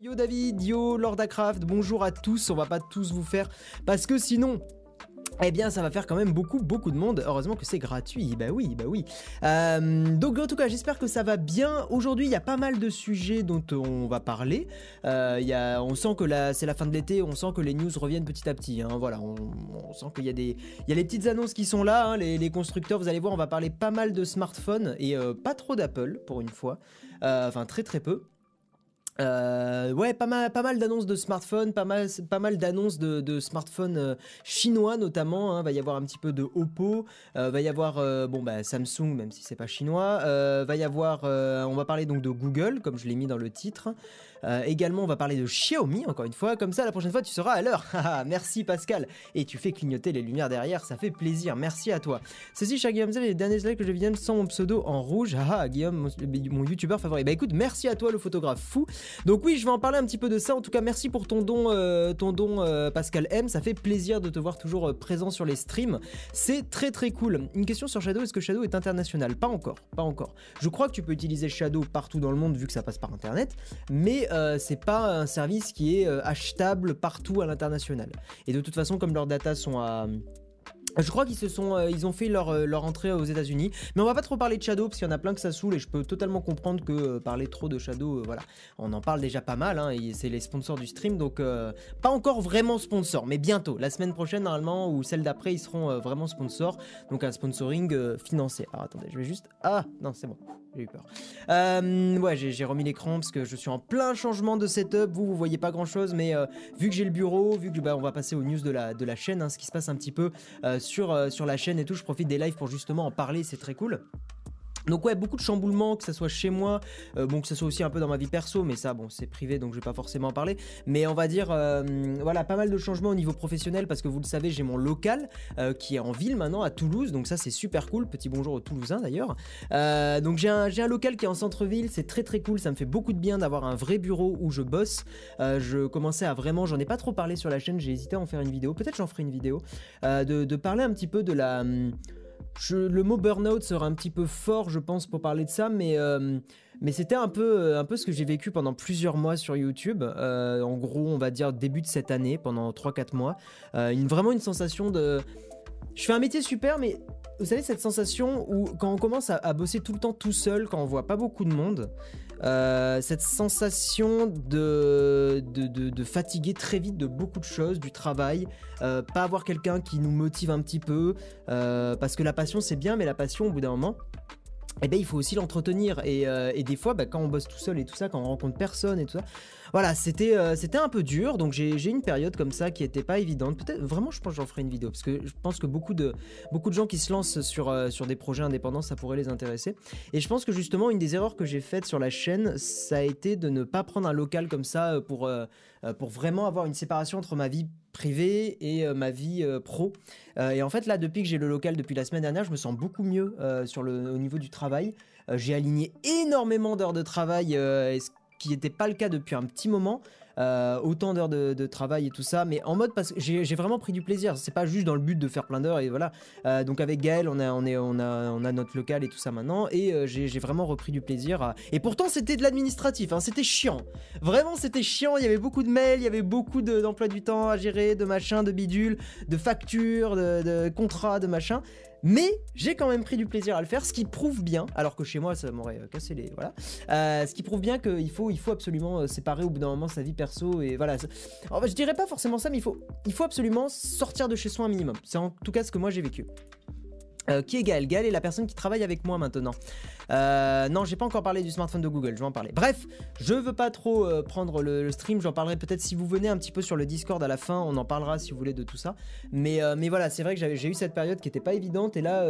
Yo David, yo Lordacraft, bonjour à tous, on va pas tous vous faire parce que sinon eh bien, ça va faire quand même beaucoup, beaucoup de monde. Heureusement que c'est gratuit. Bah oui, bah oui. Euh, donc, en tout cas, j'espère que ça va bien. Aujourd'hui, il y a pas mal de sujets dont on va parler. Euh, y a, on sent que c'est la fin de l'été. On sent que les news reviennent petit à petit. Hein. Voilà, on, sent qu'il y a des, il y a les petites annonces qui sont là. Hein. Les, constructeurs, vous allez voir, on va parler pas mal de smartphones et euh, pas trop d'Apple pour une fois. Enfin, très très peu. Euh, ouais, pas mal, d'annonces de smartphones, pas mal, pas mal d'annonces de, smartphones euh, chinois notamment. Hein. Va y avoir un petit peu de Oppo, euh, va y avoir bon bah Samsung même si c'est pas chinois. va y avoir, on va parler donc de Google comme je l'ai mis dans le titre. Euh, également, on va parler de Xiaomi, encore une fois. Comme ça, la prochaine fois, tu seras à l'heure. Merci Pascal. Et tu fais clignoter les lumières derrière, ça fait plaisir. Merci à toi. Ceci, cher Guillaume, les derniers slides que je viens sans mon pseudo en rouge. Ah, Guillaume, mon, youtubeur favori. Bah écoute, merci à toi, le photographe fou. Donc oui, je vais en parler un petit peu de ça. En tout cas, merci pour ton don, euh, ton don euh, Pascal M. Ça fait plaisir de te voir toujours présent sur les streams. C'est très très cool. Une question sur Shadow, est-ce que Shadow est international? Pas encore, pas encore. Je crois que tu peux utiliser Shadow partout dans le monde vu que ça passe par internet, mais euh, c'est pas un service qui est euh, achetable partout à l'international. Et de toute façon, comme leurs datas sont à je crois qu'ils se sont, euh, ils ont fait leur, leur entrée aux États-Unis, mais on va pas trop parler de Shadow parce qu'il y en a plein que ça saoule et je peux totalement comprendre que parler trop de Shadow, voilà, on en parle déjà pas mal, hein, c'est les sponsors du stream, donc pas encore vraiment sponsor, mais bientôt, la semaine prochaine normalement ou celle d'après, ils seront vraiment sponsors, donc un sponsoring financé. Alors attendez, je vais juste, ah non c'est bon j'ai eu peur. Euh, ouais, j'ai remis l'écran parce que je suis en plein changement de setup. Vous, vous voyez pas grand chose, mais euh, vu que j'ai le bureau, vu que bah, on va passer aux news de la, de la chaîne, hein, ce qui se passe un petit peu euh, sur, sur la chaîne et tout, je profite des lives pour justement en parler, c'est très cool. Donc ouais, beaucoup de chamboulements, que ça soit chez moi, euh, bon que ça soit aussi un peu dans ma vie perso, mais ça bon c'est privé donc je vais pas forcément en parler. Mais on va dire euh, voilà pas mal de changements au niveau professionnel parce que vous le savez j'ai mon local euh, qui est en ville maintenant à Toulouse, donc ça c'est super cool. Petit bonjour aux Toulousains d'ailleurs. donc j'ai un, local qui est en centre-ville, c'est très très cool, ça me fait beaucoup de bien d'avoir un vrai bureau où je bosse. je commençais à vraiment, j'en ai pas trop parlé sur la chaîne, j'ai hésité à en faire une vidéo, peut-être j'en ferai une vidéo, de, de, parler un petit peu de la le mot burnout sera un petit peu fort, je pense, pour parler de ça, mais, euh, c'était un peu, euh, un peu ce que j'ai vécu pendant plusieurs mois sur YouTube. Euh, en gros, on va dire début de cette année, pendant 3-4 mois. une, vraiment une sensation de... Je fais un métier super, mais vous savez, cette sensation où quand on commence à, bosser tout le temps tout seul, quand on voit pas beaucoup de monde, euh, cette sensation de, de, fatiguer très vite de beaucoup de choses, du travail, euh, pas avoir quelqu'un qui nous motive un petit peu, euh, parce que la passion c'est bien, mais la passion au bout d'un moment, eh ben, il faut aussi l'entretenir. Et, des fois, bah, quand on bosse tout seul et tout ça, quand on rencontre personne et tout ça, voilà, c'était euh, c'était un peu dur, donc j'ai une période comme ça qui était pas évidente. Peut-être vraiment, je pense que j'en ferai une vidéo parce que je pense que beaucoup de beaucoup de gens qui se lancent sur euh, sur des projets indépendants, ça pourrait les intéresser. Et je pense que justement une des erreurs que j'ai faites sur la chaîne, ça a été de ne pas prendre un local comme ça euh, pour pour vraiment avoir une séparation entre ma vie privée et ma vie pro. et en fait là, depuis que j'ai le local depuis la semaine dernière, je me sens beaucoup mieux sur le au niveau du travail. j'ai aligné énormément d'heures de travail qui n'était pas le cas depuis un petit moment. Euh, autant d'heures de, travail et tout ça, mais en mode parce que j'ai vraiment pris du plaisir. C'est pas juste dans le but de faire plein d'heures et voilà. Euh, donc avec Gaël, on a, on, a, on a notre local et tout ça maintenant, et euh, j'ai vraiment repris du plaisir. Et pourtant, c'était de l'administratif, hein, c'était chiant. Vraiment, c'était chiant. Il y avait beaucoup de mails, il y avait beaucoup d'emplois du temps à gérer, de machin, de bidule, de factures, de, de contrats, de machin. Mais j'ai quand même pris du plaisir à le faire, ce qui prouve bien, alors que chez moi ça m'aurait euh, cassé les. Voilà. Euh, ce qui prouve bien qu'il faut, il faut absolument euh, séparer au bout d'un moment sa vie perso et voilà. je dirais pas forcément ça, mais il faut, il faut absolument sortir de chez soi un minimum. C'est en tout cas ce que moi j'ai vécu. Euh, qui est Gaël? Gaël est la personne qui travaille avec moi maintenant. Euh, non, j'ai pas encore parlé du smartphone de Google, je vais en parler. Bref, je veux pas trop euh, prendre le, stream, j'en parlerai peut-être si vous venez un petit peu sur le Discord à la fin, on en parlera si vous voulez de tout ça. Mais, mais voilà, c'est vrai que j'ai eu cette période qui était pas évidente et là,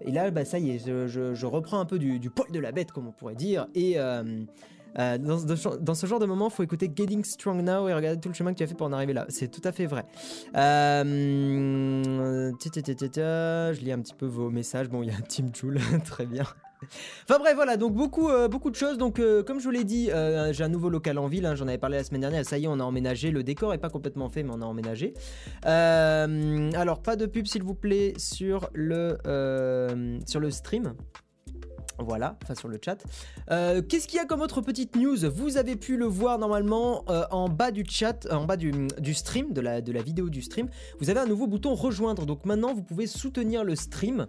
et là bah, ça y est, je, reprends un peu du, du, poil de la bête, comme on pourrait dire. Et, euh, dans, ce genre de moment, il faut écouter Getting Strong Now et regarder tout le chemin que tu as fait pour en arriver là. C'est tout à fait vrai. Euh, je lis un petit peu vos messages. Bon, il y a un Team Joule, très bien. Enfin bref, voilà, donc beaucoup, euh, beaucoup de choses. Donc, comme je vous l'ai dit, j'ai un nouveau local en ville. Hein, j'en avais parlé la semaine dernière. Ça y est, on a emménagé. Le décor est pas complètement fait, mais on a emménagé. alors, pas de pub, s'il vous plaît, sur le, sur le stream. Voilà, enfin sur le chat. Euh, qu'est-ce qu'il y a comme autre petite news? Vous avez pu le voir normalement euh, en bas du chat, euh, en bas du, stream, de la, de la vidéo du stream. Vous avez un nouveau bouton rejoindre. Donc maintenant, vous pouvez soutenir le stream,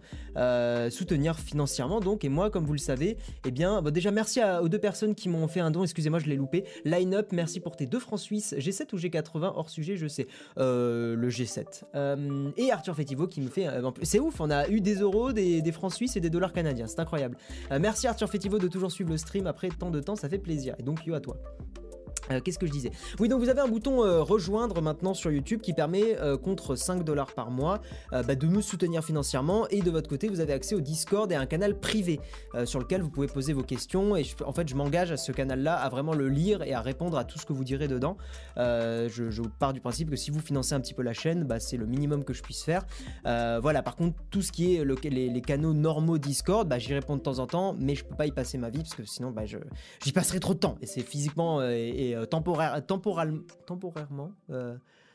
soutenir financièrement. Donc, et moi, comme vous le savez, eh bien, bah, déjà merci aux deux personnes qui m'ont fait un don. Excusez-moi, je l'ai loupé. Line Up, merci pour tes deux francs suisses. G7 ou G80 hors sujet, je sais. le G7. et Arthur Fetivo qui me fait. c'est ouf, on a eu des euros, des, des francs suisses et des dollars canadiens. C'est incroyable. Euh, merci Arthur Fetivo de toujours suivre le stream après tant de temps, ça fait plaisir. Et donc, yo à toi. Euh, qu'est-ce que je disais? Oui, donc vous avez un bouton euh, rejoindre maintenant sur YouTube qui permet, euh, contre 5 dollars par mois, bah, de me soutenir financièrement. Et de votre côté, vous avez accès au Discord et à un canal privé sur lequel vous pouvez poser vos questions. Et en fait, je m'engage à ce canal-là à vraiment le lire et à répondre à tout ce que vous direz dedans. Je, pars du principe que si vous financez un petit peu la chaîne, bah, c'est le minimum que je puisse faire. voilà, par contre, tout ce qui est les, canaux normaux Discord, bah, j'y réponds de temps en temps, mais je peux pas y passer ma vie parce que sinon, j'y passerai trop de temps. Et c'est physiquement et temporaire, temporairement.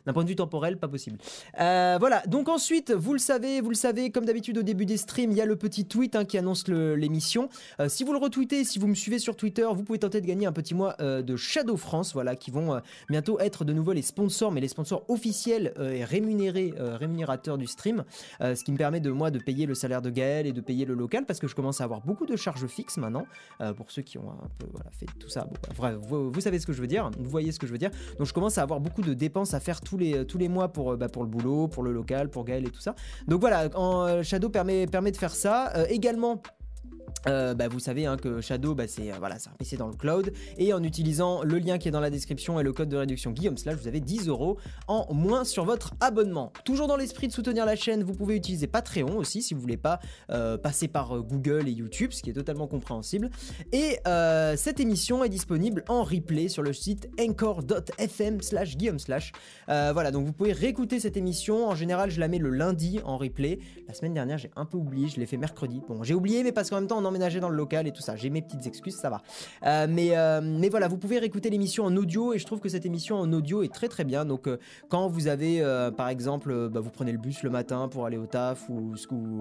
Euh, d'un point de vue temporel, pas possible. Euh, voilà, donc ensuite, vous le savez, vous le savez, comme d'habitude au début des streams, il y a le petit tweet hein, qui annonce l'émission. si vous le retweetez, si vous me suivez sur Twitter, vous pouvez tenter de gagner un petit mois de Shadow France, voilà, qui vont bientôt être de nouveau les sponsors, mais les sponsors officiels et rémunérés, rémunérateurs du stream, ce qui me permet de moi de payer le salaire de Gaël et de payer le local, parce que je commence à avoir beaucoup de charges fixes maintenant, pour ceux qui ont un peu fait tout ça. Bon, vous, vous savez ce que je veux dire vous voyez ce que je veux dire. Donc je commence à avoir beaucoup de dépenses à faire tous les, tous les mois pour, euh, bah, pour le boulot, pour le local, pour Gaël et tout ça. Donc voilà, en, euh, Shadow permet, de faire ça. Euh, également, euh, bah, vous savez hein, que Shadow, bah, c'est euh, voilà, un PC dans le cloud. Et en utilisant le lien qui est dans la description et le code de réduction Guillaume Slash, vous avez 10 euros en moins sur votre abonnement. Toujours dans l'esprit de soutenir la chaîne, vous pouvez utiliser Patreon aussi si vous voulez pas euh, passer par Google et YouTube, ce qui est totalement compréhensible. Et cette émission est disponible en replay sur le site anchor.fm slash Guillaume Slash. voilà, donc vous pouvez réécouter cette émission. En général, je la mets le lundi en replay. La semaine dernière, j'ai un peu oublié, je l'ai fait mercredi. Bon, j'ai oublié, mais parce qu'en même temps, emménager dans le local et tout ça. J'ai mes petites excuses, ça va. Euh, mais, euh, mais voilà, vous pouvez réécouter l'émission en audio et je trouve que cette émission en audio est très très bien. Donc euh, quand vous avez par exemple, bah, vous prenez le bus le matin pour aller au taf ou,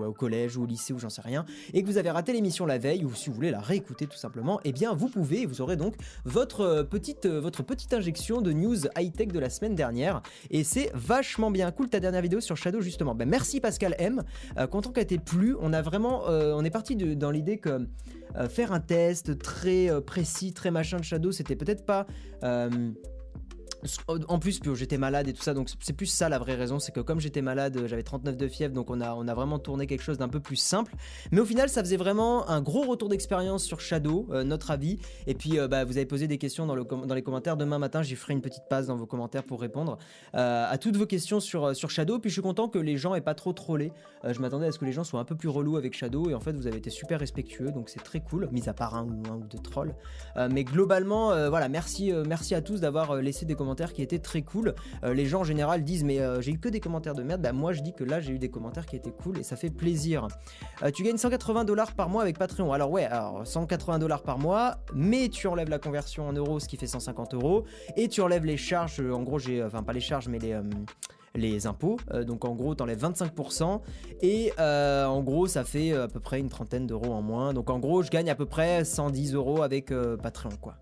au collège ou au lycée ou j'en sais rien et que vous avez raté l'émission la veille ou si vous voulez la réécouter tout simplement, eh bien vous pouvez et vous aurez donc votre petite, votre petite injection de news high-tech de la semaine dernière et c'est vachement bien cool ta dernière vidéo sur Shadow justement. Ben, merci Pascal M. content qu'elle t'ait plu. On a vraiment, on est parti dans l'idée que euh, faire un test très euh, précis, très machin de Shadow, c'était peut-être pas euh, en plus, j'étais malade et tout ça, donc c'est plus ça la vraie raison, c'est que comme j'étais malade, j'avais 39 de fièvre, donc on a, vraiment tourné quelque chose d'un peu plus simple. Mais au final, ça faisait vraiment un gros retour d'expérience sur Shadow, euh, notre avis. Et puis, euh, bah, vous avez posé des questions dans, le, dans les commentaires. Demain matin, j'y ferai une petite passe dans vos commentaires pour répondre euh, à toutes vos questions sur, sur Shadow. Puis je suis content que les gens aient pas trop trollé. je m'attendais à ce que les gens soient un peu plus relous avec Shadow, et en fait, vous avez été super respectueux, donc c'est très cool, mis à part un ou un ou deux trolls. mais globalement, voilà, merci, merci à tous d'avoir laissé des commentaires qui étaient très cool. Euh, les gens en général disent mais euh, j'ai eu que des commentaires de merde. Bah moi je dis que là j'ai eu des commentaires qui étaient cool et ça fait plaisir. Euh, tu gagnes 180 dollars par mois avec Patreon. Alors ouais, alors 180 dollars par mois, mais tu enlèves la conversion en euros, ce qui fait 150 euros, et tu enlèves les charges. En gros j'ai, enfin pas les charges mais les les impôts. donc en gros, t'enlèves 25% et en gros, ça fait à peu près une trentaine d'euros en moins. Donc en gros, je gagne à peu près 110 euros avec Patreon, quoi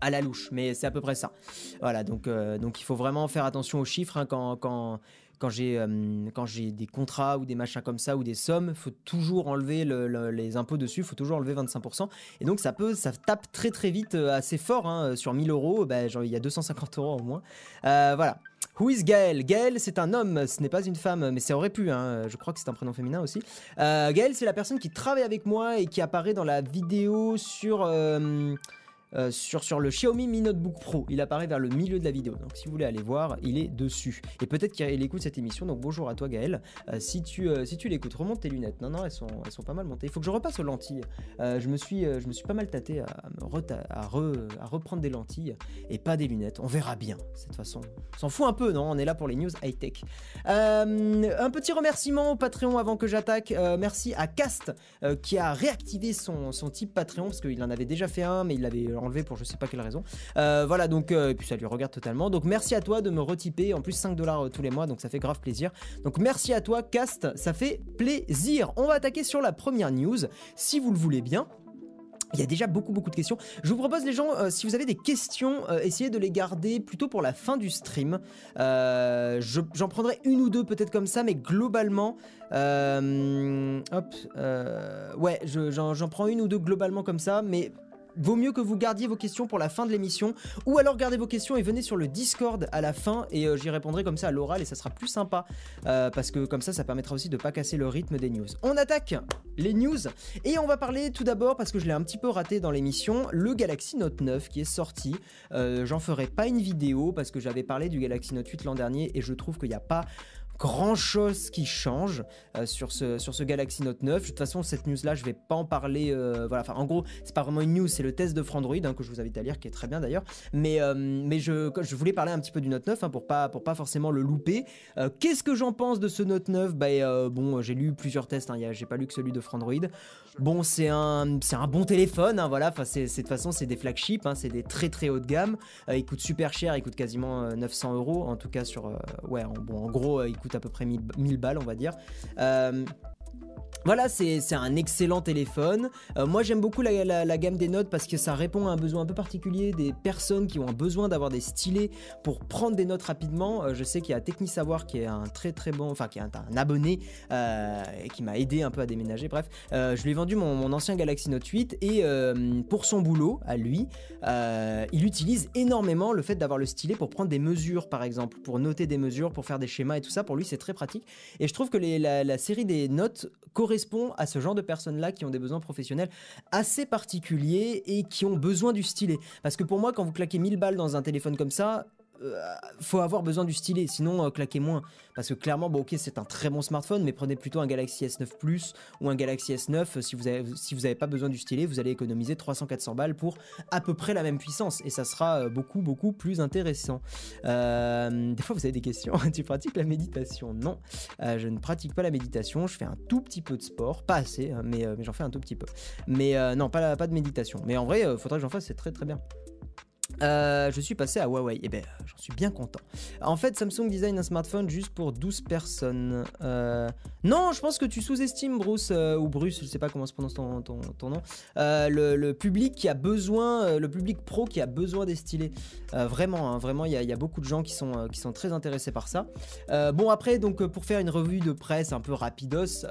à la louche, mais c'est à peu près ça. Voilà, donc, euh, donc il faut vraiment faire attention aux chiffres hein, quand, quand, quand j'ai euh, des contrats ou des machins comme ça ou des sommes, faut toujours enlever les impôts dessus, faut toujours enlever 25%. Et donc ça peut, ça tape très très vite, euh, assez fort hein, sur 1000 euros. Ben, il y a 250 euros au moins. voilà. Who is Gaël? Gaël, c'est un homme, ce n'est pas une femme, mais ça aurait pu, hein, je crois que c'est un prénom féminin aussi. Gaël, c'est la personne qui travaille avec moi et qui apparaît dans la vidéo sur... Euh, sur, sur le Xiaomi Mi Notebook Pro. Il apparaît vers le milieu de la vidéo. Donc si vous voulez aller voir, il est dessus. Et peut-être qu'il écoute cette émission. Donc bonjour à toi Gaël. Euh, si tu, euh, si tu l'écoutes, remonte tes lunettes. Non, non, elles sont, elles sont pas mal montées. Il faut que je repasse aux lentilles. je, me suis, je me suis pas mal tâté à, à, reprendre des lentilles et pas des lunettes. On verra bien. De façon, on s'en fout un peu, non? On est là pour les news high-tech. un petit remerciement au Patreon avant que j'attaque. merci à Cast qui a réactivé son, son type Patreon parce qu'il en avait déjà fait un, mais il avait enlevé pour je sais pas quelle raison. voilà, donc, et puis ça lui regarde totalement. Donc merci à toi de me retiper, en plus 5 dollars tous les mois, donc ça fait grave plaisir. Donc merci à toi, Cast, ça fait plaisir. On va attaquer sur la première news, si vous le voulez bien. Il y a déjà beaucoup beaucoup de questions. Je vous propose les gens, euh, si vous avez des questions, euh, essayez de les garder plutôt pour la fin du stream. Euh, j'en prendrai une ou deux peut-être comme ça, mais globalement, hop, ouais, j'en prends une ou deux globalement comme ça, mais vaut mieux que vous gardiez vos questions pour la fin de l'émission, ou alors gardez vos questions et venez sur le Discord à la fin, et euh, j'y répondrai comme ça à l'oral, et ça sera plus sympa, euh, parce que comme ça, ça permettra aussi de pas casser le rythme des news. On attaque les news, et on va parler tout d'abord, parce que je l'ai un petit peu raté dans l'émission, le Galaxy Note 9 qui est sorti. Euh, j'en ferai pas une vidéo, parce que j'avais parlé du Galaxy Note 8 l'an dernier, et je trouve qu'il n'y a pas grand chose qui change euh, sur, ce, sur ce Galaxy Note 9. De toute façon, cette news là, je vais pas en parler. Euh, voilà, enfin, en gros, c'est pas vraiment une news, c'est le test de Frandroid hein, que je vous invite à lire, qui est très bien d'ailleurs. Mais, euh, mais je, je voulais parler un petit peu du Note 9 hein, pour, pas, pour pas forcément le louper. Qu'est-ce que j'en pense de ce Note 9 Bah, bon, j'ai lu plusieurs tests, hein, j'ai pas lu que celui de Frandroid. Bon, c'est un, bon téléphone, voilà. Enfin, c'est, de toute façon, c'est des flagships, c'est des très très haut de gamme. il coûte super cher, il coûte quasiment 900 euros, en tout cas sur, ouais, en, bon, en gros, il coûte à peu près 1000, balles, on va dire. Voilà, c'est un excellent téléphone. Euh, moi, j'aime beaucoup la, gamme des notes parce que ça répond à un besoin un peu particulier des personnes qui ont besoin d'avoir des stylés pour prendre des notes rapidement. Euh, je sais qu'il y a Technisavoir qui est un très très bon, enfin qui est un, abonné euh, et qui m'a aidé un peu à déménager. Bref, je lui ai vendu mon, ancien Galaxy Note 8 et pour son boulot, à lui, il utilise énormément le fait d'avoir le stylet pour prendre des mesures, par exemple, pour noter des mesures, pour faire des schémas et tout ça. Pour lui, c'est très pratique. Et je trouve que la série des notes correspond à ce genre de personnes-là qui ont des besoins professionnels assez particuliers et qui ont besoin du stylet. Parce que pour moi, quand vous claquez 1000 balles dans un téléphone comme ça, euh, faut avoir besoin du stylet, sinon euh, claquez moins. Parce que clairement, bon, ok, c'est un très bon smartphone, mais prenez plutôt un Galaxy S9 Plus ou un Galaxy S9. Si vous avez, si vous n'avez pas besoin du stylet, vous allez économiser 300-400 balles pour à peu près la même puissance, et ça sera euh, beaucoup beaucoup plus intéressant. des fois, vous avez des questions. tu pratiques la méditation? Non, je ne pratique pas la méditation. Je fais un tout petit peu de sport, pas assez, hein, mais, j'en fais un tout petit peu. Mais non, pas, de méditation. Mais en vrai, faudrait que j'en fasse. C'est très très bien. Euh, je suis passé à Huawei. Et eh ben, j'en suis bien content. En fait, Samsung design un smartphone juste pour 12 personnes. Euh, non, je pense que tu sous-estimes Bruce euh, ou Bruce, je sais pas comment se prononce ton, ton, nom. Le, public qui a besoin, le public pro qui a besoin des stylés. vraiment, hein, vraiment, il y, a beaucoup de gens qui sont, qui sont très intéressés par ça. bon, après, donc pour faire une revue de presse un peu rapidos,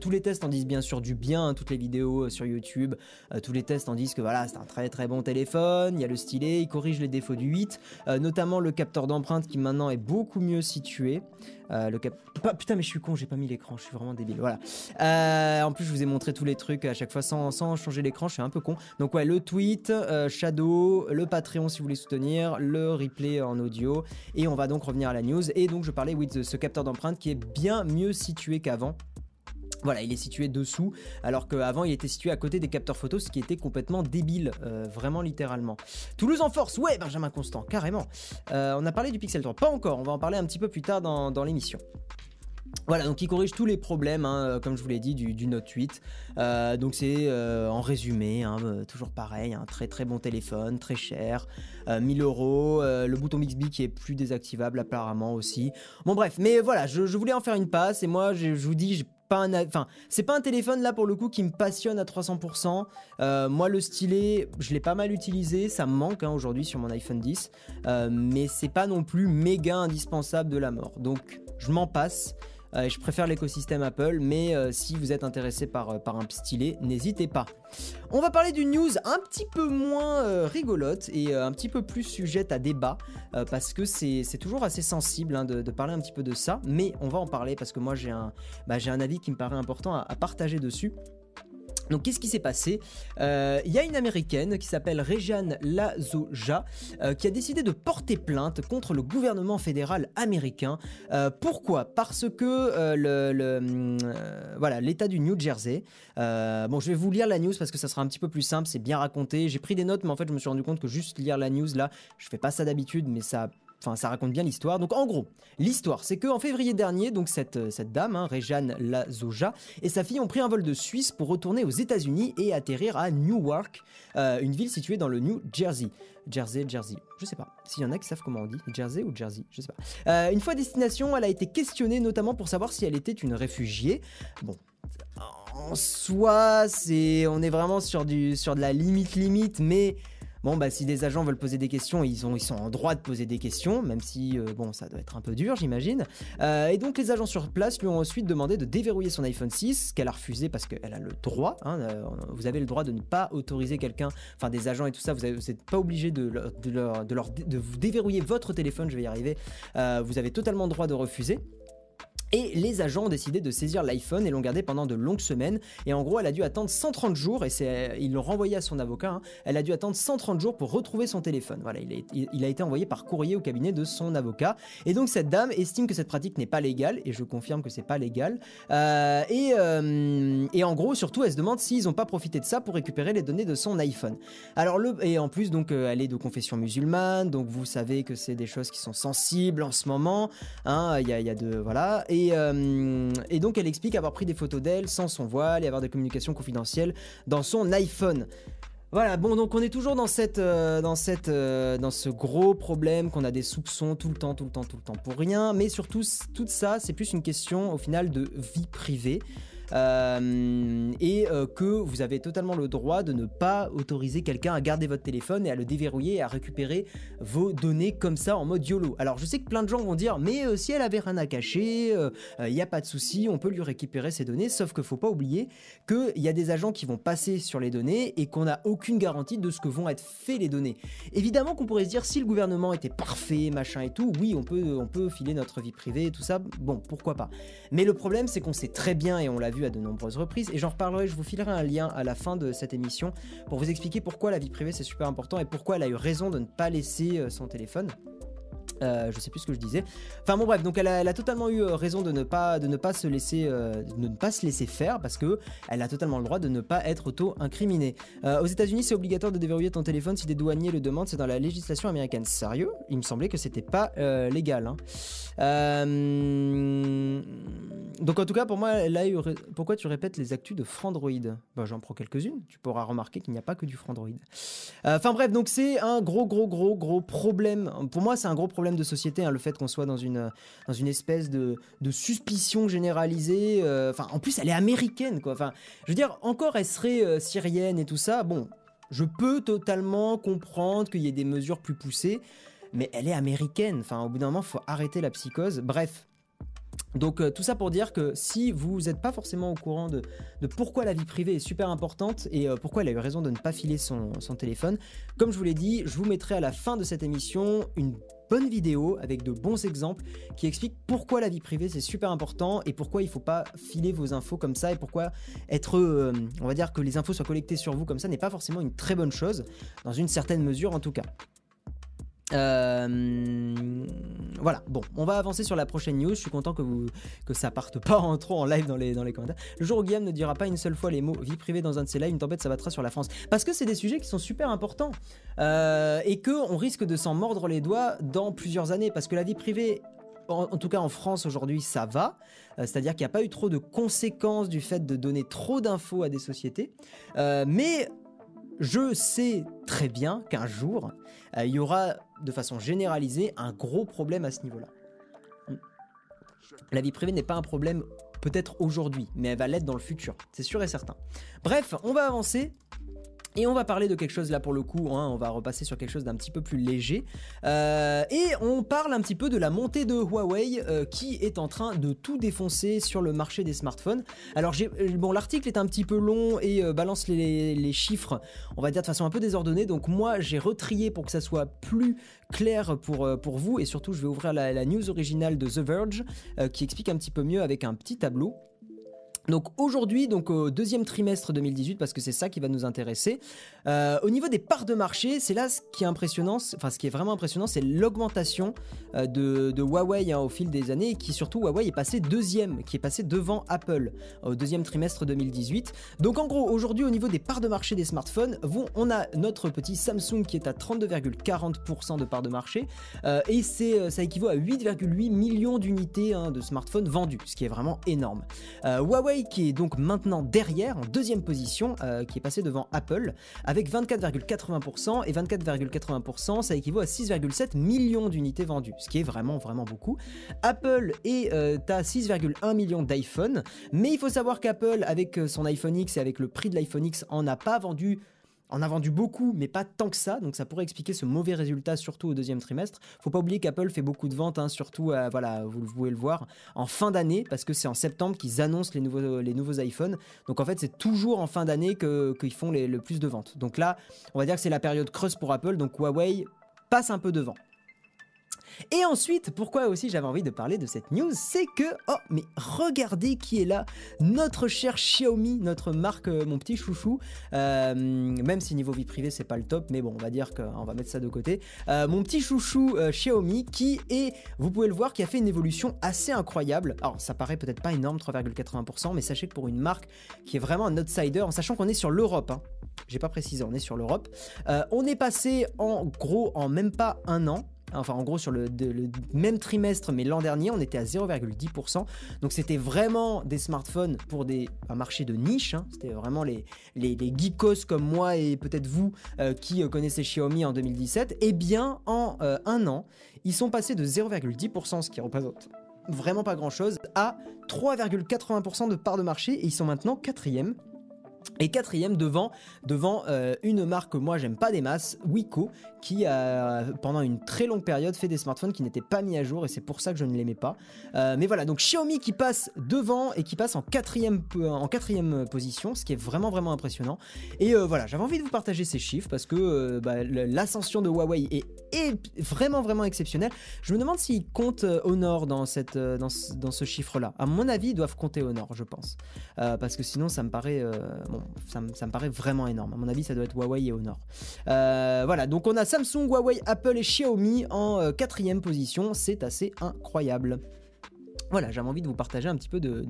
tous les tests en disent bien sûr du bien. Hein, toutes les vidéos sur YouTube, tous les tests en disent que voilà, c'est un très très bon téléphone. Il y a le stylet corrige les défauts du 8, euh, notamment le capteur d'empreinte qui maintenant est beaucoup mieux situé. Euh, le cap... putain mais je suis con, j'ai pas mis l'écran, je suis vraiment débile. Voilà. Euh, en plus je vous ai montré tous les trucs à chaque fois sans, sans changer l'écran, je suis un peu con. Donc ouais, le tweet, Shadow, le Patreon si vous voulez soutenir, le replay en audio, et on va donc revenir à la news. Et donc je parlais oui de ce capteur d'empreinte qui est bien mieux situé qu'avant. Voilà, il est situé dessous, alors qu'avant il était situé à côté des capteurs photos, ce qui était complètement débile, euh, vraiment littéralement. Toulouse en force, ouais, Benjamin Constant, carrément. Euh, on a parlé du Pixel 3, pas encore, on va en parler un petit peu plus tard dans, l'émission. Voilà, donc il corrige tous les problèmes, hein, euh, comme je vous l'ai dit, du, Note 8. donc c'est en résumé, hein, toujours pareil, un très très bon téléphone, très cher, 1000 euros, le bouton Bixby qui est plus désactivable apparemment aussi. Bon bref, mais voilà, je, voulais en faire une passe et moi je, je vous dis, c'est pas un téléphone là pour le coup qui me passionne à 300%. Euh, moi, le stylet, je l'ai pas mal utilisé, ça me manque hein, aujourd'hui sur mon iPhone 10, euh, mais c'est pas non plus méga indispensable de la mort. Donc, je m'en passe. Euh, je préfère l'écosystème Apple, mais euh, si vous êtes intéressé par, euh, par un stylet, n'hésitez pas. On va parler d'une news un petit peu moins rigolote et un petit peu plus sujette à débat, parce que c'est toujours assez sensible hein, de, parler un petit peu de ça, mais on va en parler parce que moi j'ai un, bah, un avis qui me paraît important à partager dessus. Donc qu'est-ce qui s'est passé? Euh, Il y a une américaine qui s'appelle Rejane Lazoja euh, qui a décidé de porter plainte contre le gouvernement fédéral américain. Euh, pourquoi? Parce que le, voilà l'État du New Jersey. bon, je vais vous lire la news parce que ça sera un petit peu plus simple, c'est bien raconté. J'ai pris des notes, mais en fait je me suis rendu compte que juste lire la news là, je fais pas ça d'habitude, mais ça enfin ça raconte bien l'histoire. Donc en gros, l'histoire, c'est qu'en février dernier, donc cette, cette dame, hein, Réjeanne Lazoja, et sa fille ont pris un vol de Suisse pour retourner aux États-Unis et atterrir à Newark, une ville située dans le New Jersey. Jersey, Jersey, je sais pas. S'il y en a qui savent comment on dit, Jersey ou Jersey, je sais pas. une fois à destination, elle a été questionnée notamment pour savoir si elle était une réfugiée. Bon, en soi, c'est, on est vraiment sur, du, sur de la limite limite, mais bon, bah, si des agents veulent poser des questions, ils, ont, ils sont en droit de poser des questions, même si, euh, bon, ça doit être un peu dur, j'imagine. Euh, et donc, les agents sur place lui ont ensuite demandé de déverrouiller son iPhone 6, qu'elle a refusé parce qu'elle a le droit. Hein, euh, vous avez le droit de ne pas autoriser quelqu'un, enfin des agents et tout ça, vous n'êtes pas obligé de, de, leur, de, vous déverrouiller votre téléphone, je vais y arriver. vous avez totalement le droit de refuser. Et les agents ont décidé de saisir l'iPhone et l'ont gardé pendant de longues semaines. Et en gros, elle a dû attendre 130 jours, et c'est, ils l'ont renvoyé à son avocat, hein. elle a dû attendre 130 jours pour retrouver son téléphone. Voilà, il a, été envoyé par courrier au cabinet de son avocat. Et donc cette dame estime que cette pratique n'est pas légale, et je confirme que c'est pas légal. Euh, et, euh, et, en gros, surtout, elle se demande s'ils n'ont pas profité de ça pour récupérer les données de son iPhone. Alors et en plus, donc, euh, elle est de confession musulmane, donc vous savez que c'est des choses qui sont sensibles en ce moment. Hein, il y, a, y de voilà. Euh, et, donc elle explique avoir pris des photos d'elle sans son voile et avoir des communications confidentielles dans son iPhone. Voilà, bon, donc on est toujours dans, cette, euh, dans, euh, dans ce gros problème qu'on a des soupçons tout le temps, tout le temps, tout le temps pour rien. Mais surtout, tout ça, c'est plus une question au final de vie privée. Euh, et euh, que vous avez totalement le droit de ne pas autoriser quelqu'un à garder votre téléphone et à le déverrouiller et à récupérer vos données comme ça en mode YOLO. Alors je sais que plein de gens vont dire mais euh, si elle avait rien à cacher, il n'y a pas de souci, on peut lui récupérer ses données, sauf qu'il faut pas oublier qu'il y a des agents qui vont passer sur les données et qu'on n'a aucune garantie de ce que vont être faits les données. Évidemment qu'on pourrait se dire si le gouvernement était parfait, machin et tout, oui on peut, on peut filer notre vie privée et tout ça, bon pourquoi pas. Mais le problème c'est qu'on sait très bien et on l'a vu à de nombreuses reprises. Et j'en reparlerai, je vous filerai un lien à la fin de cette émission pour vous expliquer pourquoi la vie privée c'est super important et pourquoi elle a eu raison de ne pas laisser euh, son téléphone. Euh, je sais plus ce que je disais. Enfin bon bref, donc elle a, totalement eu euh, raison de ne pas de ne pas se laisser euh, ne pas se laisser faire parce que elle a totalement le droit de ne pas être auto-incriminée. aux États-Unis, c'est obligatoire de déverrouiller ton téléphone si des douaniers le demandent. C'est dans la législation américaine. Sérieux? Il me semblait que c'était pas légal. Hein. Donc en tout cas, pour moi, elle a eu. Pourquoi tu répètes les actus de Frandroid? Bah, j'en prends quelques-unes. Tu pourras remarquer qu'il n'y a pas que du Frandroid. Enfin bref, donc c'est un gros gros gros gros problème. Pour moi, c'est un gros problème de société, hein, le fait qu'on soit dans une, dans une espèce de, suspicion généralisée. Euh, enfin, en plus, elle est américaine, quoi. Enfin, je veux dire, encore, elle serait euh, syrienne et tout ça. Bon, je peux totalement comprendre qu'il y ait des mesures plus poussées, mais elle est américaine. Enfin, au bout d'un moment, faut arrêter la psychose. Bref, donc euh, tout ça pour dire que si vous n'êtes pas forcément au courant de, pourquoi la vie privée est super importante et pourquoi elle a eu raison de ne pas filer son, téléphone, comme je vous l'ai dit, je vous mettrai à la fin de cette émission une bonne vidéo avec de bons exemples qui expliquent pourquoi la vie privée c'est super important et pourquoi il faut pas filer vos infos comme ça et pourquoi être, euh, on va dire que les infos soient collectées sur vous comme ça n'est pas forcément une très bonne chose, dans une certaine mesure en tout cas. Euh, voilà, bon, on va avancer sur la prochaine news. Je suis content que, vous, que ça parte pas en trop en live dans les, commentaires. Le jour où Guillaume ne dira pas une seule fois les mots vie privée dans un de ses lives, une tempête s'abattra sur la France. Parce que c'est des sujets qui sont super importants euh, et qu'on risque de s'en mordre les doigts dans plusieurs années. Parce que la vie privée, en, tout cas en France aujourd'hui, ça va. Euh, c'est-à-dire qu'il n'y a pas eu trop de conséquences du fait de donner trop d'infos à des sociétés. mais je sais très bien qu'un jour, il y aura de façon généralisée un gros problème à ce niveau-là. La vie privée n'est pas un problème peut-être aujourd'hui, mais elle va l'être dans le futur, c'est sûr et certain. Bref, on va avancer et on va parler de quelque chose là pour le coup, hein, on va repasser sur quelque chose d'un petit peu plus léger. Euh, et on parle un petit peu de la montée de Huawei euh, qui est en train de tout défoncer sur le marché des smartphones. Alors euh, bon, l'article est un petit peu long et balance les, chiffres, on va dire de façon un peu désordonnée. Donc moi j'ai retrié pour que ça soit plus clair pour, pour vous et surtout je vais ouvrir la news originale de The Verge qui explique un petit peu mieux avec un petit tableau. Donc aujourd'hui, donc au deuxième trimestre 2018, parce que c'est ça qui va nous intéresser. euh, au niveau des parts de marché, c'est là ce qui est impressionnant, enfin ce qui est vraiment impressionnant, c'est l'augmentation euh, de, Huawei hein, au fil des années, et qui surtout Huawei est passé deuxième, qui est passé devant Apple au deuxième trimestre 2018. Donc en gros, aujourd'hui au niveau des parts de marché des smartphones, vous- on a notre petit Samsung qui est à 32,40% de parts de marché, euh, et c'est, ça équivaut à 8,8 millions d'unités hein, de smartphones vendus, ce qui est vraiment énorme. Euh, Qui est donc maintenant derrière, en deuxième position, euh, qui est passé devant Apple, avec 24,80%, et 24,80% ça équivaut à 6,7 millions d'unités vendues, ce qui est vraiment vraiment beaucoup. Apple est euh, à 6,1 millions d'iPhone, mais il faut savoir qu'Apple, avec euh, son iPhone X et avec le prix de l'iPhone X, en a pas vendu en a vendu beaucoup, mais pas tant que ça, donc ça pourrait expliquer ce mauvais résultat, surtout au deuxième trimestre. Faut pas oublier qu'Apple fait beaucoup de ventes, hein, surtout, euh, voilà, vous, pouvez le voir, en fin d'année, parce que c'est en septembre qu'ils annoncent les nouveaux, iPhones. Donc en fait, c'est toujours en fin d'année qu'ils font le plus de ventes. Donc là, on va dire que c'est la période creuse pour Apple, donc Huawei passe un peu devant. Et ensuite, pourquoi aussi j'avais envie de parler de cette news, c'est que, oh, mais regardez qui est là, notre cher Xiaomi, notre marque, euh, mon petit chouchou, euh, même si niveau vie privée c'est pas le top, mais bon, on va dire qu'on va mettre ça de côté. Euh, mon petit chouchou Xiaomi qui est, vous pouvez le voir, qui a fait une évolution assez incroyable. Alors ça paraît peut-être pas énorme, 3,80%, mais sachez que pour une marque qui est vraiment un outsider, en sachant qu'on est sur l'Europe, hein, j'ai pas précisé, on est sur l'Europe, on est passé en gros en même pas un an. Enfin, en gros, sur le, même trimestre, mais l'an dernier, on était à 0,10%. Donc, c'était vraiment des smartphones pour un marché de niche. hein. C'était vraiment les geekos comme moi et peut-être vous euh, qui euh, connaissez Xiaomi en 2017. Eh bien, en euh, un an, ils sont passés de 0,10%, ce qui représente vraiment pas grand-chose, à 3,80% de part de marché et ils sont maintenant quatrième. Et quatrième devant, devant euh, une marque que moi j'aime pas des masses, Wiko, qui a pendant une très longue période fait des smartphones qui n'étaient pas mis à jour et c'est pour ça que je ne l'aimais pas. Euh, mais voilà, donc Xiaomi qui passe devant et qui passe en quatrième, en quatrième position, ce qui est vraiment vraiment impressionnant. Et euh, voilà, j'avais envie de vous partager ces chiffres parce que bah, l'ascension de Huawei est, vraiment vraiment exceptionnelle. Je me demande s'ils comptent Honor dans, cette, dans ce, dans ce chiffre-là. À mon avis, ils doivent compter Honor, je pense. Parce que sinon, ça me paraît, bon, ça, me- paraît vraiment énorme. À mon avis, ça doit être Huawei et Honor. Euh, voilà, donc on a Samsung, Huawei, Apple et Xiaomi en euh, quatrième position. C'est assez incroyable. Voilà, j'avais envie de vous partager un petit peu de,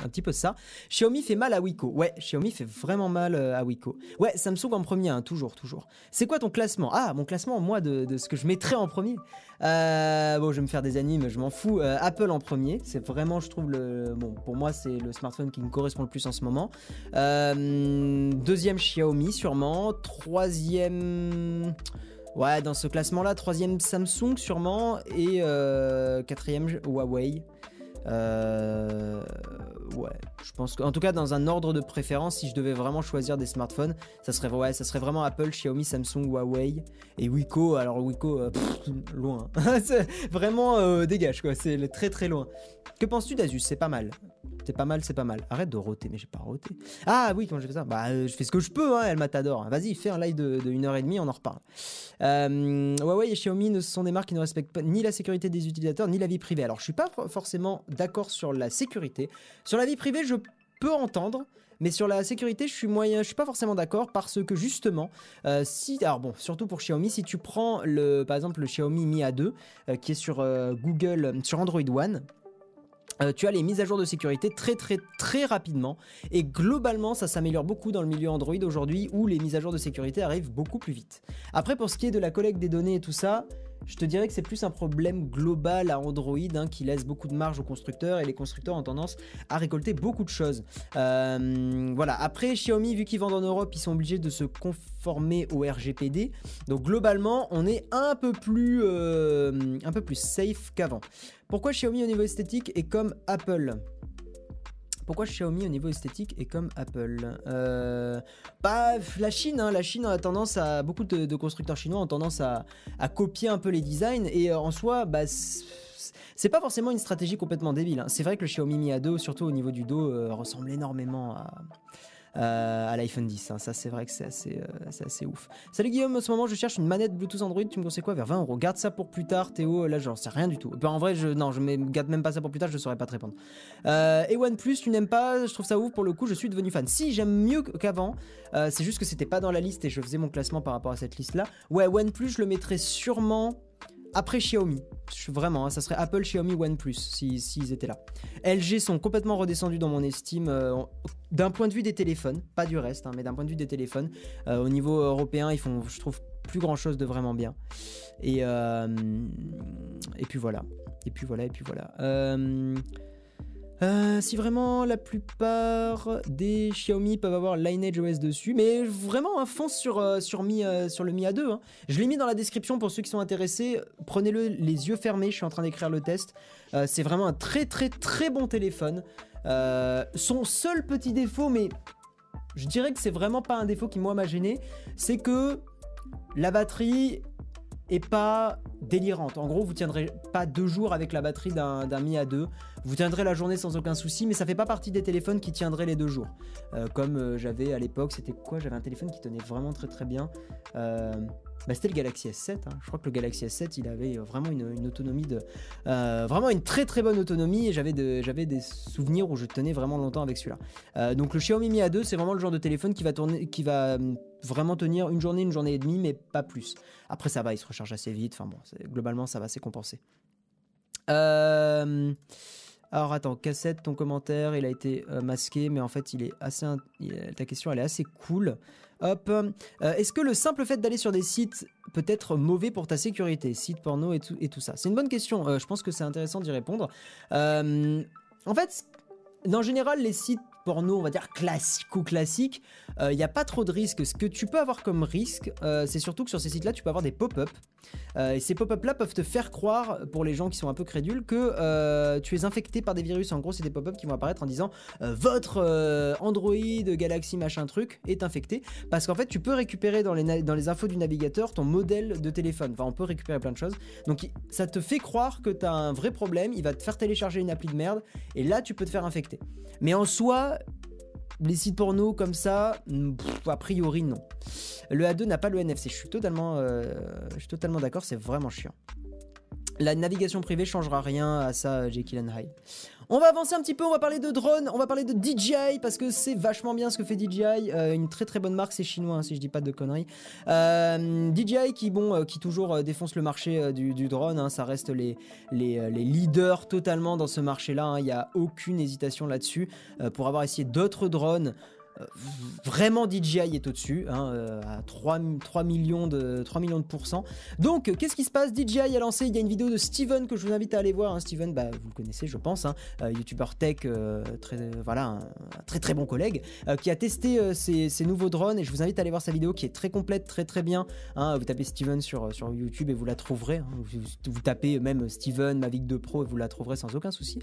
un petit peu ça. Xiaomi fait mal à Wiko. Ouais, Xiaomi fait vraiment mal euh, à Wiko. Ouais, Samsung en premier, hein, toujours, toujours. C'est quoi ton classement? Ah, mon classement, moi, de, ce que je mettrais en premier. Euh, bon, je vais me faire des animes, je m'en fous. Euh, Apple en premier, c'est vraiment, je trouve le, bon, pour moi, c'est le smartphone qui me correspond le plus en ce moment. Deuxième Xiaomi, sûrement. Troisième. Ouais, dans ce classement-là, troisième Samsung sûrement et euh, quatrième Huawei. Euh, ouais, je pense qu'en tout cas dans un ordre de préférence, si je devais vraiment choisir des smartphones, ça serait ouais, ça serait vraiment Apple, Xiaomi, Samsung, Huawei et Wiko. Alors Wiko, euh, loin, vraiment euh, dégage quoi, c'est très très loin. Que penses-tu d'Asus? C'est pas mal. C'est pas mal, c'est pas mal. Arrête de roter, mais j'ai pas roté. Ah oui, comment je fais ça Bah, euh, je fais ce que je peux, hein, elle m'adore. Vas-y, fais un live de, de 1h30, on en reparle. Huawei et Xiaomi ne sont des marques qui ne respectent pas ni la sécurité des utilisateurs, ni la vie privée. Alors, je suis pas for- forcément d'accord sur la sécurité. Sur la vie privée, je peux entendre. Mais sur la sécurité, je suis moyen, je suis pas forcément d'accord parce que justement, euh, si, alors bon, surtout pour Xiaomi, si tu prends le, par exemple, le Xiaomi Mi A2 euh, qui est sur euh, Google, sur Android One, tu as les mises à jour de sécurité très très très rapidement et globalement ça s'améliore beaucoup dans le milieu Android aujourd'hui où les mises à jour de sécurité arrivent beaucoup plus vite. Après pour ce qui est de la collecte des données et tout ça, je te dirais que c'est plus un problème global à Android hein, qui laisse beaucoup de marge aux constructeurs et les constructeurs ont tendance à récolter beaucoup de choses. Euh, voilà, après Xiaomi vu qu'ils vendent en Europe ils sont obligés de se conformer au RGPD donc globalement on est un peu plus, euh, un peu plus safe qu'avant. Pourquoi Xiaomi au niveau esthétique est comme Apple? Pourquoi Xiaomi au niveau esthétique est comme Apple Bah, la Chine, hein, la Chine a tendance à beaucoup de, constructeurs chinois ont tendance à, copier un peu les designs et euh, en soi, bah, c'est pas forcément une stratégie complètement débile. hein. C'est vrai que le Xiaomi Mi A2, surtout au niveau du dos, euh, ressemble énormément à, à l'iPhone 10. Hein. Ça, c'est vrai que c'est assez, assez ouf. Salut Guillaume, en ce moment, je cherche une manette Bluetooth Android. Tu me conseilles quoi? Vers 20 euros. Garde ça pour plus tard, Théo. Là, j'en sais rien du tout. Ben, en vrai, je, non, je garde même pas ça pour plus tard, je saurais pas te répondre. et OnePlus, tu n'aimes pas? Je trouve ça ouf pour le coup, je suis devenu fan. Si, j'aime mieux qu'avant. c'est juste que c'était pas dans la liste et je faisais mon classement par rapport à cette liste là. Ouais, OnePlus, je le mettrais sûrement après Xiaomi. Vraiment, hein, ça serait Apple, Xiaomi, OnePlus s'ils si, étaient là. LG sont complètement redescendus dans mon estime euh, d'un point de vue des téléphones, pas du reste, hein, mais d'un point de vue des téléphones. Euh, au niveau européen, ils font, je trouve, plus grand chose de vraiment bien. Et, euh, et puis voilà. Et puis voilà, et puis voilà. Euh, si vraiment la plupart des Xiaomi peuvent avoir Lineage OS dessus, mais vraiment un fonce sur, euh, euh, sur le Mi A2. Hein. Je l'ai mis dans la description pour ceux qui sont intéressés. Prenez-le les yeux fermés, je suis en train d'écrire le test. c'est vraiment un très très très bon téléphone. son seul petit défaut, mais je dirais que c'est vraiment pas un défaut qui moi m'a gêné, c'est que la batterie est pas délirante. En gros, vous tiendrez pas deux jours avec la batterie d'un Mi A2. Vous tiendrez la journée sans aucun souci, mais ça fait pas partie des téléphones qui tiendraient les deux jours. Euh, comme euh, j'avais à l'époque, c'était quoi? J'avais un téléphone qui tenait vraiment très très bien. Euh, bah, c'était le Galaxy S7. Hein. Je crois que le Galaxy S7, il avait vraiment une, autonomie de, vraiment une très très bonne autonomie et j'avais des souvenirs où je tenais vraiment longtemps avec celui-là. donc le Xiaomi Mi A2, c'est vraiment le genre de téléphone qui va tourner, qui va vraiment tenir une journée, une journée et demie, mais pas plus. Après, ça va, il se recharge assez vite. Enfin bon, globalement, ça va, c'est compensé. Euh, alors attends, cassette, ton commentaire, il a été euh, masqué, mais en fait, il est assez. ta question, elle est assez cool. Hop. Euh, est-ce que le simple fait d'aller sur des sites peut être mauvais pour ta sécurité? Sites porno et tout, et tout ça C'est une bonne question. je pense que c'est intéressant d'y répondre. en fait, en général, les sites porno, on va dire classico-classique, il euh, n'y a pas trop de risques. Ce que tu peux avoir comme risque, euh, c'est surtout que sur ces sites-là, tu peux avoir des pop-up. Euh, et ces pop-up-là peuvent te faire croire, pour les gens qui sont un peu crédules, que tu es infecté par des virus. En gros, c'est des pop-up qui vont apparaître en disant votre Android, Galaxy, machin truc est infecté. Parce qu'en fait, tu peux récupérer dans les, dans les infos du navigateur ton modèle de téléphone. Enfin, on peut récupérer plein de choses. Donc, ça te fait croire que tu as un vrai problème. Il va te faire télécharger une appli de merde. Et là, tu peux te faire infecter. Mais en soi, les sites porno comme ça, a priori non. Le A2 n'a pas le NFC. Je suis totalement, euh, je suis totalement d'accord. C'est vraiment chiant. La navigation privée changera rien à ça, Jekyll and Hyde. On va avancer un petit peu, on va parler de drone, on va parler de DJI parce que c'est vachement bien ce que fait DJI, euh, une très très bonne marque, c'est chinois hein, si je dis pas de conneries. Euh, DJI qui bon, euh, qui toujours défonce le marché du, drone, hein, ça reste les, les, leaders totalement dans ce marché-là. Hein. Il n'y a aucune hésitation là-dessus. pour avoir essayé d'autres drones, vraiment DJI est au-dessus, hein, euh, à 3, 3, millions de, 3 millions de pourcents. Donc, qu'est-ce qui se passe? DJI a lancé, il y a une vidéo de Steven que je vous invite à aller voir. Hein. Steven, bah, vous le connaissez, je pense, hein, euh, youtubeur tech, euh, très, voilà, un, très très bon collègue, qui a testé ses, nouveaux drones et je vous invite à aller voir sa vidéo qui est très complète, très très bien. vous tapez Steven sur, sur YouTube et vous la trouverez. Vous, tapez même Steven Mavic 2 Pro et vous la trouverez sans aucun souci.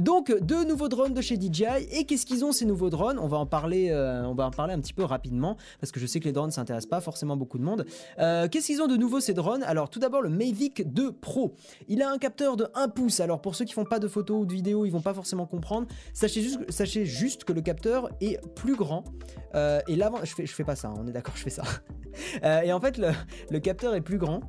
donc, deux nouveaux drones de chez DJI et qu'est-ce qu'ils ont ces nouveaux drones? On va en euh, on va en parler un petit peu rapidement parce que je sais que les drones s'intéressent pas forcément beaucoup de monde. Euh, qu'est-ce qu'ils ont de nouveau ces drones? Alors tout d'abord le Mavic 2 Pro. Il a un capteur de 1 pouce. Alors pour ceux qui font pas de photos ou de vidéos, ils vont pas forcément comprendre. Sachez juste, que le capteur est plus grand. Euh, et là, je fais, fais pas ça. Hein, on est d'accord, je fais ça. et en fait, le capteur est plus grand.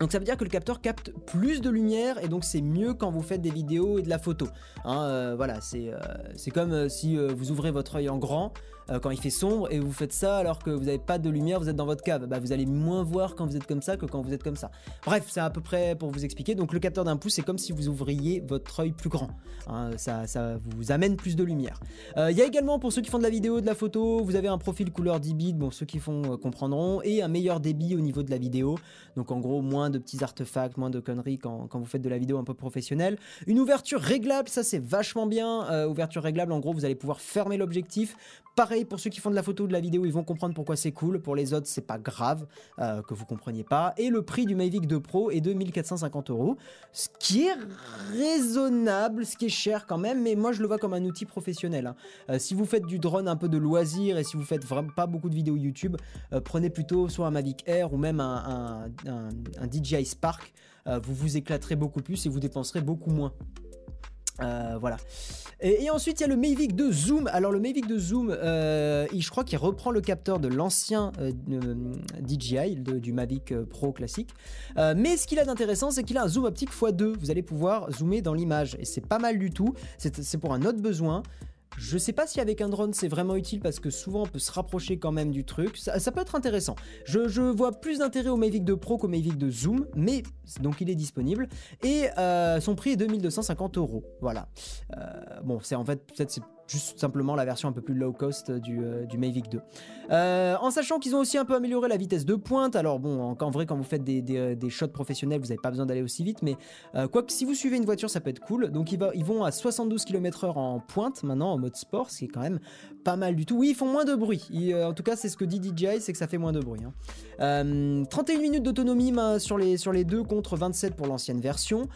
Donc ça veut dire que le capteur capte plus de lumière et donc c'est mieux quand vous faites des vidéos et de la photo. Hein, voilà, c'est comme si vous ouvrez votre œil en grand euh, quand il fait sombre et vous faites ça alors que vous n'avez pas de lumière, vous êtes dans votre cave. Bah, vous allez moins voir quand vous êtes comme ça que quand vous êtes comme ça. Bref, c'est à peu près pour vous expliquer. Donc le capteur d'un pouce, c'est comme si vous ouvriez votre œil plus grand. Hein, ça, vous amène plus de lumière. Euh, il y a également pour ceux qui font de la vidéo, de la photo, vous avez un profil couleur 10 bits, bon ceux qui font euh, comprendront, et un meilleur débit au niveau de la vidéo. Donc en gros, moins de petits artefacts, moins de conneries quand vous faites de la vidéo un peu professionnelle. Une ouverture réglable, ça c'est vachement bien. ouverture réglable, en gros, vous allez pouvoir fermer l'objectif Pareil pour ceux qui font de la photo ou de la vidéo, ils vont comprendre pourquoi c'est cool. Pour les autres, c'est pas grave euh, que vous compreniez pas. Et le prix du Mavic 2 Pro est de 1450 euros, ce qui est raisonnable, ce qui est cher quand même, mais moi je le vois comme un outil professionnel. Hein. Euh, si vous faites du drone un peu de loisir et si vous faites vraiment pas beaucoup de vidéos YouTube, euh, prenez plutôt soit un Mavic Air ou même un, DJI Spark. vous vous éclaterez beaucoup plus et vous dépenserez beaucoup moins. Voilà. Et, ensuite, il y a le Mavic de Zoom. Alors, le Mavic de Zoom, je crois qu'il reprend le capteur de l'ancien DJI, du Mavic Pro classique. mais ce qu'il a d'intéressant, c'est qu'il a un zoom optique x2. Vous allez pouvoir zoomer dans l'image. Et c'est pas mal du tout. C'est pour un autre besoin. Je sais pas si avec un drone c'est vraiment utile parce que souvent on peut se rapprocher quand même du truc. Ça, peut être intéressant. Je, vois plus d'intérêt au Mavic 2 Pro qu'au Mavic de Zoom, mais donc il est disponible. Et euh, son prix est 2250 euros. Voilà. Euh, bon, c'est en fait peut-être c'est juste simplement la version un peu plus low cost du, euh, Mavic 2. Euh, en sachant qu'ils ont aussi un peu amélioré la vitesse de pointe, alors bon, en, vrai, quand vous faites des, shots professionnels, vous n'avez pas besoin d'aller aussi vite, mais euh, quoi que si vous suivez une voiture, ça peut être cool. Donc ils, vont à 72 km/h en pointe maintenant, en mode sport, ce qui est quand même pas mal du tout. Oui, ils font moins de bruit. en tout cas, c'est ce que dit DJI, c'est que ça fait moins de bruit. 31 hein. minutes d'autonomie sur les, sur les deux contre 27 pour l'ancienne version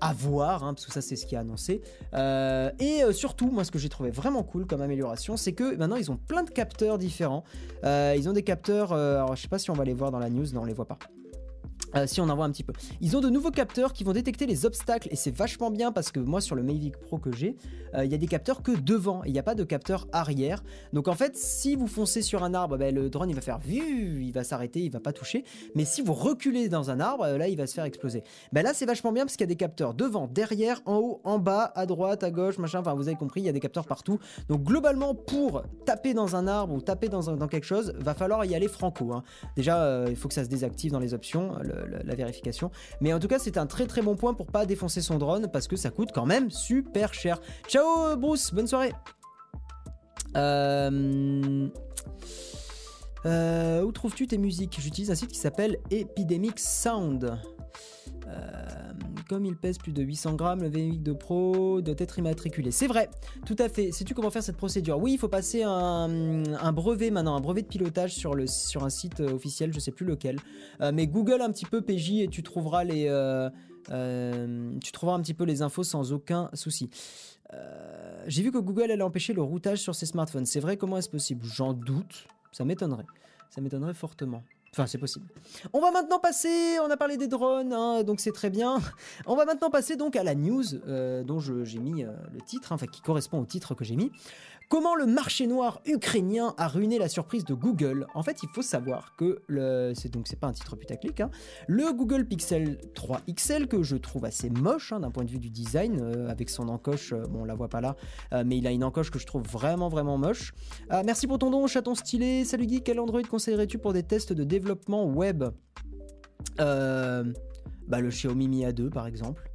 à voir, hein, parce que ça c'est ce qui est annoncé. Euh, et euh, surtout, moi ce que j'ai trouvé vraiment cool comme amélioration, c'est que maintenant ils ont plein de capteurs différents. Euh, ils ont des capteurs, alors je sais pas si on va les voir dans la news, non on les voit pas. Euh, si on en voit un petit peu. Ils ont de nouveaux capteurs qui vont détecter les obstacles et c'est vachement bien parce que moi sur le Mavic Pro que j'ai, euh, il y a des capteurs que devant, il n'y a pas de capteur arrière. Donc en fait, si vous foncez sur un arbre, ben, le drone il va faire vu, il va s'arrêter, il va pas toucher. Mais si vous reculez dans un arbre, là il va se faire exploser. Ben là c'est vachement bien parce qu'il y a des capteurs devant, derrière, en haut, en bas, à droite, à gauche, machin. Enfin vous avez compris, il y a des capteurs partout. Donc globalement pour taper dans un arbre ou taper dans, quelque chose, va falloir y aller franco. Hein. Déjà euh, il faut que ça se désactive dans les options la vérification. Mais en tout cas, c'est un très très bon point pour pas défoncer son drone parce que ça coûte quand même super cher. Ciao Bruce, bonne soirée. Euh, euh, où trouves-tu tes musiques? J'utilise un site qui s'appelle Epidemic Sound. Euh, comme il pèse plus de 800 grammes, le V8 de Pro doit être immatriculé. C'est vrai, tout à fait. Sais-tu comment faire cette procédure? Oui, il faut passer un, brevet maintenant, un brevet de pilotage sur, un site euh, officiel, je sais plus lequel. Euh, mais Google un petit peu PJ et tu trouveras les, tu trouveras un petit peu les infos sans aucun souci. J'ai vu que Google allait empêcher le routage sur ses smartphones. C'est vrai, comment est-ce possible? J'en doute. Ça m'étonnerait. Ça m'étonnerait fortement. Enfin, c'est possible. On va maintenant passer, on a parlé des drones, hein, donc c'est très bien. On va maintenant passer donc à la news euh, dont j'ai mis euh, le titre, hein, enfin qui correspond au titre que j'ai mis. Comment le marché noir ukrainien a ruiné la surprise de Google? En fait, il faut savoir que c'est donc c'est pas un titre putaclic. Hein, le Google Pixel 3 XL que je trouve assez moche hein, d'un point de vue du design, euh, avec son encoche. Euh, bon, on la voit pas là, euh, mais il a une encoche que je trouve vraiment vraiment moche. merci pour ton don, chaton stylé. Salut Guy, quel Android conseillerais-tu pour des tests de développement web? Bah, le Xiaomi Mi A2 par exemple.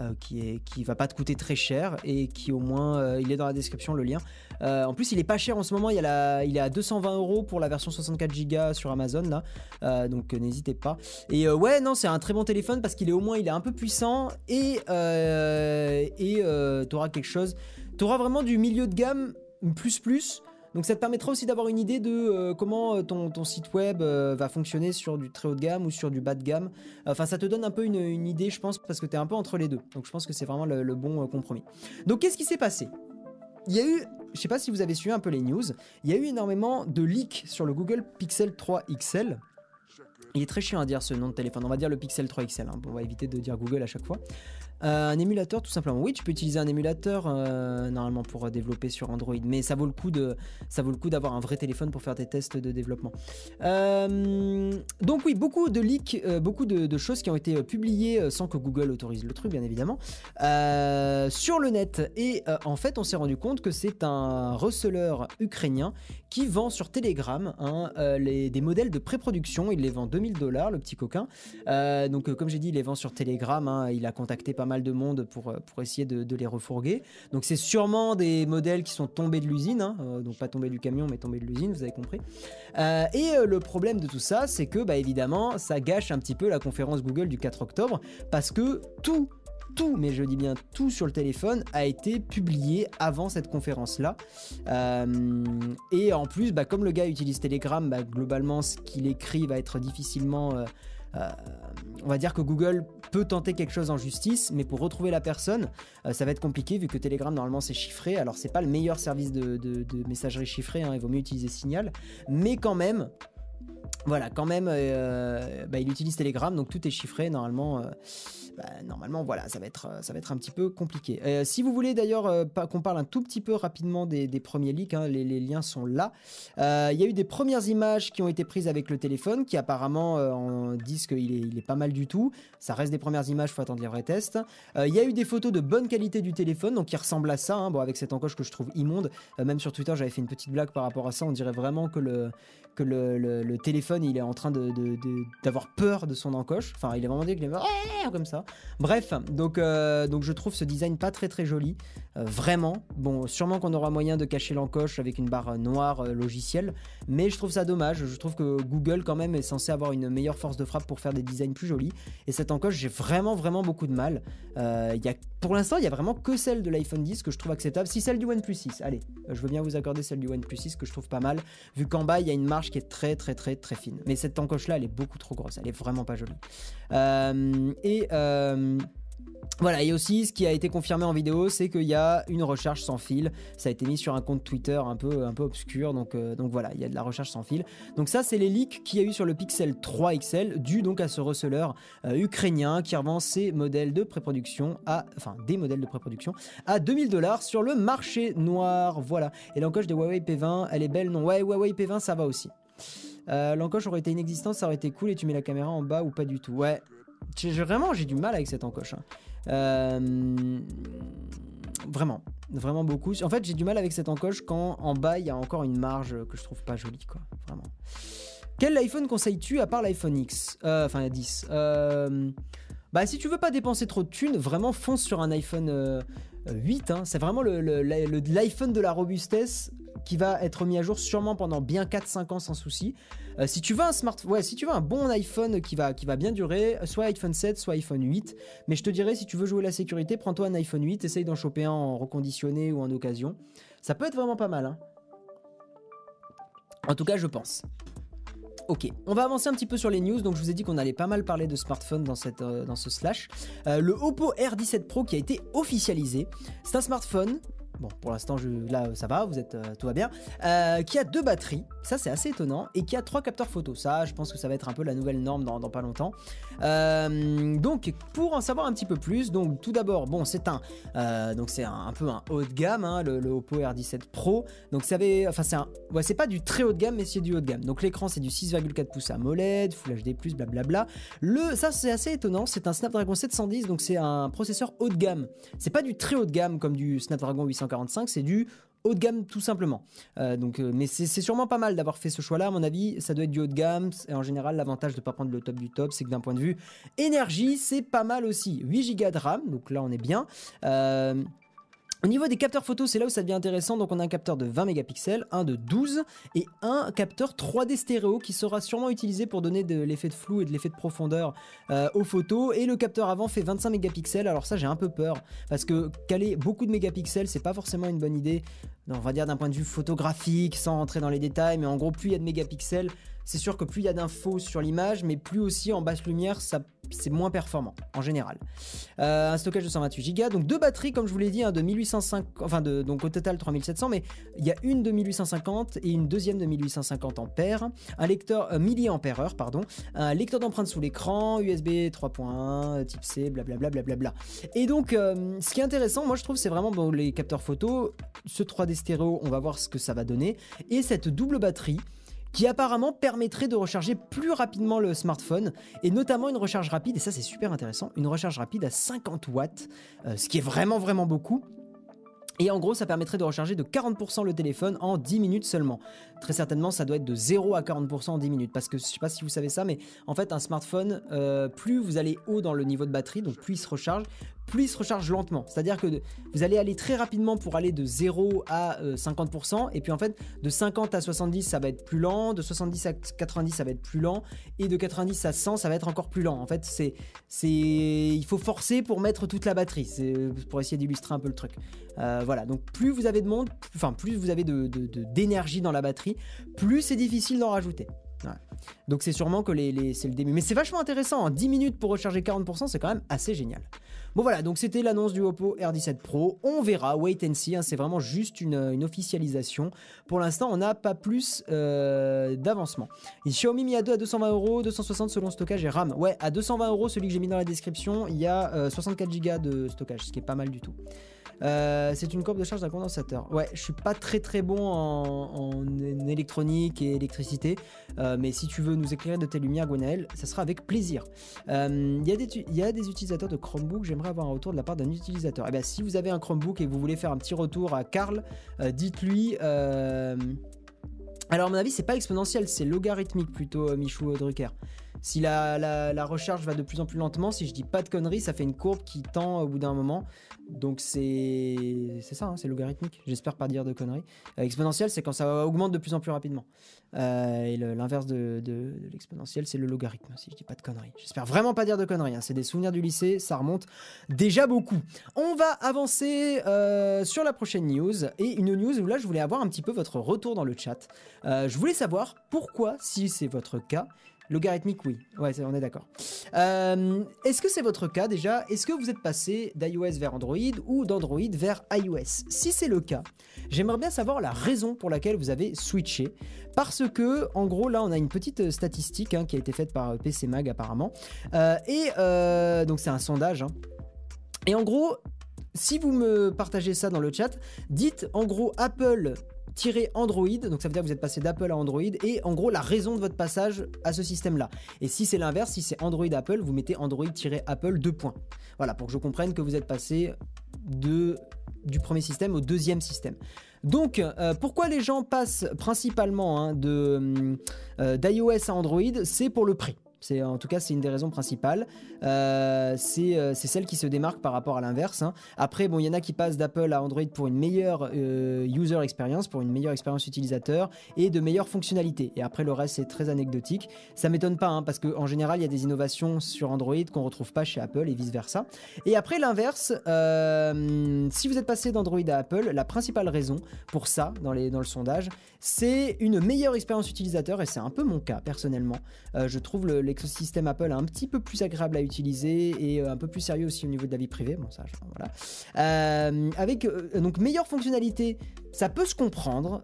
Euh, qui est va pas te coûter très cher et qui au moins euh, il est dans la description le lien. Euh, en plus il est pas cher en ce moment, il, y a la, est à 220 euros pour la version 64 Go sur Amazon donc n'hésitez pas. Et ouais non c'est un très bon téléphone parce qu'il est au moins il est un peu puissant et et t'auras quelque chose, t'auras vraiment du milieu de gamme plus plus donc ça te permettra aussi d'avoir une idée de euh, comment euh, ton, site web euh, va fonctionner sur du très haut de gamme ou sur du bas de gamme. Enfin ça te donne un peu une, idée je pense parce que tu es un peu entre les deux. Donc je pense que c'est vraiment le, bon compromis. Donc qu'est-ce qui s'est passé? Il y a eu, je sais pas si vous avez suivi un peu les news, il y a eu énormément de leaks sur le Google Pixel 3 XL. Il est très chiant à dire ce nom de téléphone. On va dire le Pixel 3 XL. On va éviter de dire Google à chaque fois. Euh, un émulateur tout simplement. Oui, tu peux utiliser un émulateur euh, normalement pour développer sur Android, mais ça vaut le coup de ça vaut le coup d'avoir un vrai téléphone pour faire des tests de développement. Euh, donc oui, beaucoup de leaks, beaucoup de, choses qui ont été publiées sans que Google autorise le truc, bien évidemment, sur le net. Et en fait, on s'est rendu compte que c'est un receleur ukrainien qui vend sur Telegram hein, les, des modèles de pré-production. Il les vend 2000 dollars, le petit coquin. donc comme j'ai dit, il les vend sur Telegram. Hein, il a contacté pas mal de monde pour, euh, pour essayer de, les refourguer. Donc c'est sûrement des modèles qui sont tombés de l'usine, hein, euh, donc pas tombés du camion, mais tombés de l'usine, vous avez compris. Euh, et le problème de tout ça, c'est que bah, évidemment, ça gâche un petit peu la conférence Google du 4 octobre, parce que tout tout, mais je dis bien tout sur le téléphone a été publié avant cette conférence-là. et en plus, bah, comme le gars utilise Telegram, bah, globalement, ce qu'il écrit va être difficilement on va dire que Google peut tenter quelque chose en justice, mais pour retrouver la personne, euh, ça va être compliqué vu que Telegram normalement c'est chiffré. Alors c'est pas le meilleur service de, messagerie chiffrée, hein, il vaut mieux utiliser Signal, mais quand même, voilà, quand même, euh, bah, il utilise Telegram, donc tout est chiffré normalement. Bah, normalement, voilà, ça va être, ça va être un petit peu compliqué. si vous voulez d'ailleurs qu'on parle un tout petit peu rapidement des, premiers leaks, hein, les, liens sont là. Il y a eu des premières images qui ont été prises avec le téléphone, qui apparemment en disent qu'il est, pas mal du tout. Ça reste des premières images, faut attendre les vrais tests. Il y a eu des photos de bonne qualité du téléphone, donc qui ressemblent à ça, hein, bon, avec cette encoche que je trouve immonde. même sur Twitter, j'avais fait une petite blague par rapport à ça. On dirait vraiment que le, que le, téléphone il est en train d'avoir peur de son encoche. Enfin, il est vraiment dit qu'il est comme ça. Bref, donc, euh, donc je trouve ce design pas très très joli. Euh, vraiment. Bon, sûrement qu'on aura moyen de cacher l'encoche avec une barre noire euh, logicielle. Mais je trouve ça dommage. Je trouve que Google quand même est censé avoir une meilleure force de frappe pour faire des designs plus jolis. Et cette encoche, j'ai vraiment vraiment beaucoup de mal. Pour l'instant, il y a vraiment que celle de l'iPhone 10 que je trouve acceptable. Si celle du OnePlus 6, allez, je veux bien vous accorder celle du OnePlus 6 que je trouve pas mal. Vu qu'en bas, il y a une marge qui est très très très très fine. Mais cette encoche là, elle est beaucoup trop grosse, elle est vraiment pas jolie. Et euh, voilà, et aussi ce qui a été confirmé en vidéo, c'est qu'il y a une recharge sans fil. Ça a été mis sur un compte Twitter un peu, obscur, donc, euh, donc voilà, il y a de la recharge sans fil. Donc ça, c'est les leaks qu'il y a eu sur le Pixel 3 XL, dû donc à ce receleur ukrainien qui revend ses modèles de pré-production à, enfin des modèles de pré-production à 2000 dollars sur le marché noir. Voilà. Et l'encoche de Huawei P20, elle est belle, non? Ouais, Huawei P20, ça va aussi. Euh, l'encoche aurait été inexistante, ça aurait été cool et tu mets la caméra en bas ou pas du tout? Ouais, vraiment j'ai du mal avec cette encoche. Hein. Euh, vraiment, vraiment beaucoup. En fait, j'ai du mal avec cette encoche quand en bas il y a encore une marge que je trouve pas jolie, quoi. Vraiment. Quel iPhone conseilles-tu à part l'iPhone X euh, Enfin, la 10. bah, si tu veux pas dépenser trop de thunes, vraiment fonce sur un iPhone 8. Hein. C'est vraiment l'iPhone de la robustesse qui va être mis à jour sûrement pendant bien 4-5 ans sans souci. Euh, si tu veux un si tu veux un bon iPhone qui va, qui va bien durer, soit iPhone 7, soit iPhone 8. Mais je te dirais, si tu veux jouer la sécurité, prends-toi un iPhone 8, essaye d'en choper un en reconditionné ou en occasion. Ça peut être vraiment pas mal. Hein. En tout cas, je pense. Ok, on va avancer un petit peu sur les news. Donc, je vous ai dit qu'on allait pas mal parler de smartphone dans, euh, ce slash. Euh, le Oppo R17 Pro qui a été officialisé. C'est un smartphone bon pour l'instant là ça va, vous êtes euh, tout va bien, euh, qui a deux batteries, ça c'est assez étonnant, et qui a trois capteurs photo. Ça, je pense que ça va être un peu la nouvelle norme dans, pas longtemps. Euh, donc pour en savoir un petit peu plus, donc tout d'abord, bon c'est un, donc c'est un, peu un haut de gamme, hein, le, Oppo R17 Pro. Donc ça avait, enfin c'est un, ouais, c'est pas du très haut de gamme, mais c'est du haut de gamme. Donc l'écran c'est du 6,4 pouces AMOLED, Full HD+, blablabla. Le, ça c'est assez étonnant, c'est un Snapdragon 710, donc c'est un processeur haut de gamme. C'est pas du très haut de gamme comme du Snapdragon 800 c'est du haut de gamme tout simplement. Euh, donc, euh, mais c'est sûrement pas mal d'avoir fait ce choix-là. À mon avis, ça doit être du haut de gamme. Et en général, l'avantage de ne pas prendre le top du top, c'est que d'un point de vue énergie, c'est pas mal aussi. 8 Go de RAM, donc là on est bien. Euh, au niveau des capteurs photos, c'est là où ça devient intéressant. Donc on a un capteur de 20 mégapixels, un de 12 et un capteur 3D stéréo qui sera sûrement utilisé pour donner de l'effet de flou et de l'effet de profondeur euh, aux photos. Et le capteur avant fait 25 mégapixels. Alors ça j'ai un peu peur parce que caler beaucoup de mégapixels c'est pas forcément une bonne idée. On va dire d'un point de vue photographique sans rentrer dans les détails, mais en gros plus il y a de mégapixels, c'est sûr que plus il y a d'infos sur l'image, mais plus aussi en basse lumière, c'est moins performant en général. Euh, un stockage de 128 Go, donc deux batteries comme je vous l'ai dit, hein, de 1850, enfin donc au total 3700, mais il y a une de 1850 et une deuxième de 1850 ampères, un lecteur euh, pardon, un lecteur d'empreintes sous l'écran, USB 3.1, type C, blablabla blablabla. Et donc euh, ce qui est intéressant, moi je trouve c'est vraiment bon, les capteurs photo, ce 3D stéréo, on va voir ce que ça va donner, et cette double batterie qui apparemment permettrait de recharger plus rapidement le smartphone et notamment une recharge rapide, et ça c'est super intéressant, une recharge rapide à 50 watts, euh, ce qui est vraiment vraiment beaucoup. Et en gros, ça permettrait de recharger de 40% le téléphone en 10 minutes seulement. Très certainement, ça doit être de 0 à 40% en 10 minutes. Parce que je sais pas si vous savez ça, mais en fait, un smartphone, euh, plus vous allez haut dans le niveau de batterie, donc plus il se recharge, plus il se recharge lentement. C'est-à-dire que vous allez aller très rapidement pour aller de 0 à 50%, euh, et puis en fait, de 50 à 70, ça va être plus lent, de 70 à 90, ça va être plus lent, et de 90 à 100, ça va être encore plus lent. En fait, c'est, il faut forcer pour mettre toute la batterie, c'est pour essayer d'illustrer un peu le truc. Euh, voilà, donc plus vous avez de monde, enfin plus vous avez de, d'énergie dans la batterie, plus c'est difficile d'en rajouter. Donc c'est sûrement que les, c'est le début. Mais c'est vachement intéressant, 10 hein. minutes pour recharger 40%, c'est quand même assez génial. Bon voilà, donc c'était l'annonce du Oppo R17 Pro. On verra, wait and see, hein. c'est vraiment juste une, officialisation. Pour l'instant, on n'a pas plus euh, d'avancement. Xiaomi Mi A2 à 220 euros, 260 selon stockage et RAM. Ouais, à 220 euros, celui que j'ai mis dans la description, il y a 64 euh, Go de stockage, ce qui est pas mal du tout. Euh, c'est une courbe de charge d'un condensateur. Ouais, je suis pas très très bon en, électronique et électricité, euh, mais si tu veux nous éclairer de tes lumières, Gwenaël, ça sera avec plaisir. Il euh, y, a des utilisateurs de Chromebook, j'aimerais avoir un retour de la part d'un utilisateur. Eh bien, si vous avez un Chromebook et vous voulez faire un petit retour à Karl, dites-lui. Alors, à mon avis, c'est pas exponentiel, c'est logarithmique plutôt, Michou Drucker. Si la, la, recharge va de plus en plus lentement, si je dis pas de conneries, ça fait une courbe qui tend au bout d'un moment. Donc c'est ça, hein, c'est logarithmique. J'espère pas dire de conneries. Euh, exponentiel, c'est quand ça augmente de plus en plus rapidement. Euh, et l'inverse de, l'exponentiel, c'est le logarithme, si je dis pas de conneries. J'espère vraiment pas dire de conneries. Hein. C'est des souvenirs du lycée, ça remonte déjà beaucoup. On va avancer euh, sur la prochaine news. Et une news où là, je voulais avoir un petit peu votre retour dans le chat. je voulais savoir pourquoi, si c'est votre cas, Logarithmique, oui. Ouais, on est d'accord. Euh, est-ce que c'est votre cas déjà? Est-ce que vous êtes passé d'iOS vers Android ou d'Android vers iOS? Si c'est le cas, j'aimerais bien savoir la raison pour laquelle vous avez switché. Parce que, en gros, là, on a une petite statistique hein, qui a été faite par PC Mag apparemment. Euh, et euh, donc, c'est un sondage. Hein. Et en gros, si vous me partagez ça dans le chat, dites en gros Apple Android, donc ça veut dire que vous êtes passé d'Apple à Android, et en gros la raison de votre passage à ce système-là. Et si c'est l'inverse, si c'est Android Apple, vous mettez Android-Apple 2 points. Voilà, pour que je comprenne que vous êtes passé de, du premier système au deuxième système. Donc, euh, pourquoi les gens passent principalement hein, euh, d'iOS à Android? C'est pour le prix en tout cas c'est une des raisons principales. Euh, euh, c'est celle qui se démarque par rapport à l'inverse. Hein. Après bon il y en a qui passent d'Apple à Android pour une meilleure euh, user experience, pour une meilleure expérience utilisateur et de meilleures fonctionnalités. Et après le reste c'est très anecdotique. Ça m'étonne pas hein, parce qu'en général il y a des innovations sur Android qu'on retrouve pas chez Apple et vice versa. Et après l'inverse, si vous êtes passé d'Android à Apple, la principale raison pour ça dans, les, dans le sondage, c'est une meilleure expérience utilisateur et c'est un peu mon cas personnellement. je trouve le l'écosystème Apple un petit peu plus agréable à utiliser et euh, un peu plus sérieux aussi au niveau de la vie privée. Bon, ça, voilà. Euh, avec euh, donc meilleure fonctionnalité, ça peut se comprendre,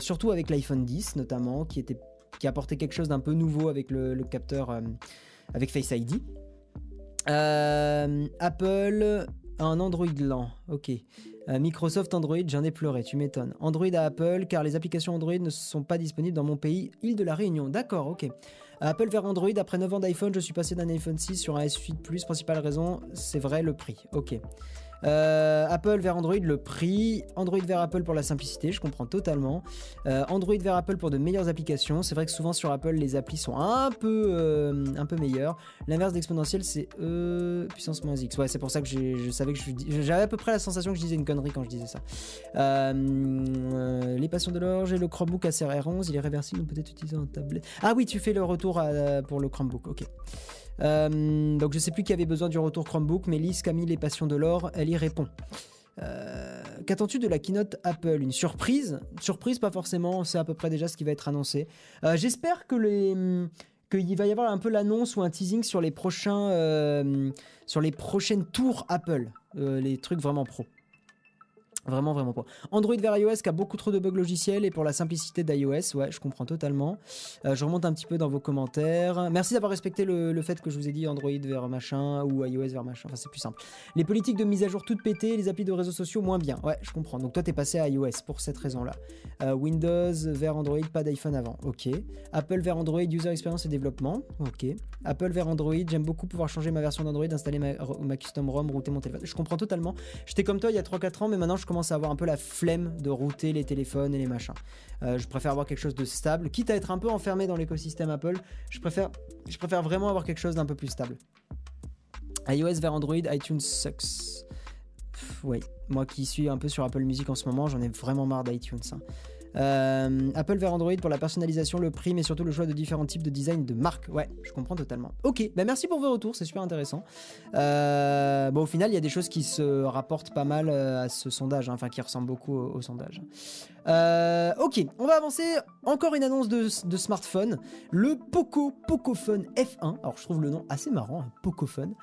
surtout avec l'iPhone 10 notamment, qui était qui apportait quelque chose d'un peu nouveau avec le, capteur avec Face ID. Apple, un Android lent, ok. Microsoft Android, j'en ai pleuré, tu m'étonnes. Android à Apple, car les applications Android ne sont pas disponibles dans mon pays, île de la Réunion. D'accord, ok. Apple vers Android, après 9 ans d'iPhone, je suis passé d'un iPhone 6 sur un S8 Plus. Principale raison, c'est vrai, le prix. Ok. Euh, Apple vers Android, le prix. Android vers Apple pour la simplicité, je comprends totalement. Euh, Android vers Apple pour de meilleures applications. C'est vrai que souvent sur Apple, les applis sont un peu, euh, un peu meilleures. L'inverse d'exponentiel, c'est puissance moins X. Ouais, c'est pour ça que je savais que j'avais à peu près la sensation que je disais une connerie quand je disais ça. les passions de l'or, j'ai le Chromebook ACR11, il est réversible, peut-être utiliser en tablette? Ah oui, tu fais le retour pour le Chromebook, ok. Euh, donc je sais plus qui avait besoin du retour Chromebook, mais Lise, Camille, les passions de l'or, elle y répond. Euh, qu'attends-tu de la keynote Apple? Une surprise? Surprise, pas forcément, c'est à peu près déjà ce qui va être annoncé. Euh, j'espère que les qu'il va y avoir un peu l'annonce ou un teasing sur les prochains sur les prochaines tours Apple, les trucs vraiment pro. Vraiment, vraiment pas. Android vers iOS qui a beaucoup trop de bugs logiciels et pour la simplicité d'iOS, ouais, je comprends totalement. Euh, je remonte un petit peu dans vos commentaires. Merci d'avoir respecté le, fait que je vous ai dit Android vers machin ou iOS vers machin. Enfin, c'est plus simple. Les politiques de mise à jour toutes pétées, les applis de réseaux sociaux moins bien. Ouais, je comprends. Donc toi, t'es passé à iOS pour cette raison-là. Euh, Windows vers Android, pas d'iPhone avant. Ok. Apple vers Android, user experience et développement. Ok. Apple vers Android, j'aime beaucoup pouvoir changer ma version d'Android, installer ma, ma, custom ROM, router mon téléphone. Je comprends totalement. J'étais comme toi il y a 3-4 ans, mais maintenant je commence à avoir un peu la flemme de router les téléphones et les machins. Euh, je préfère avoir quelque chose de stable, quitte à être un peu enfermé dans l'écosystème Apple. Je préfère, vraiment avoir quelque chose d'un peu plus stable. iOS vers Android, iTunes sucks. oui, moi qui suis un peu sur Apple Music en ce moment, j'en ai vraiment marre d'iTunes. Hein. Apple vers Android pour la personnalisation, le prix, mais surtout le choix de différents types de design de marques. Ouais, je comprends totalement. Ok, bah merci pour vos retours, c'est super intéressant. bon, au final, il y a des choses qui se rapportent pas mal à ce sondage, hein, enfin qui ressemblent beaucoup au, sondage. ok, on va avancer. Encore une annonce de, smartphone, le Poco Pocophone F1. Alors je trouve le nom assez marrant, hein, Pocophone.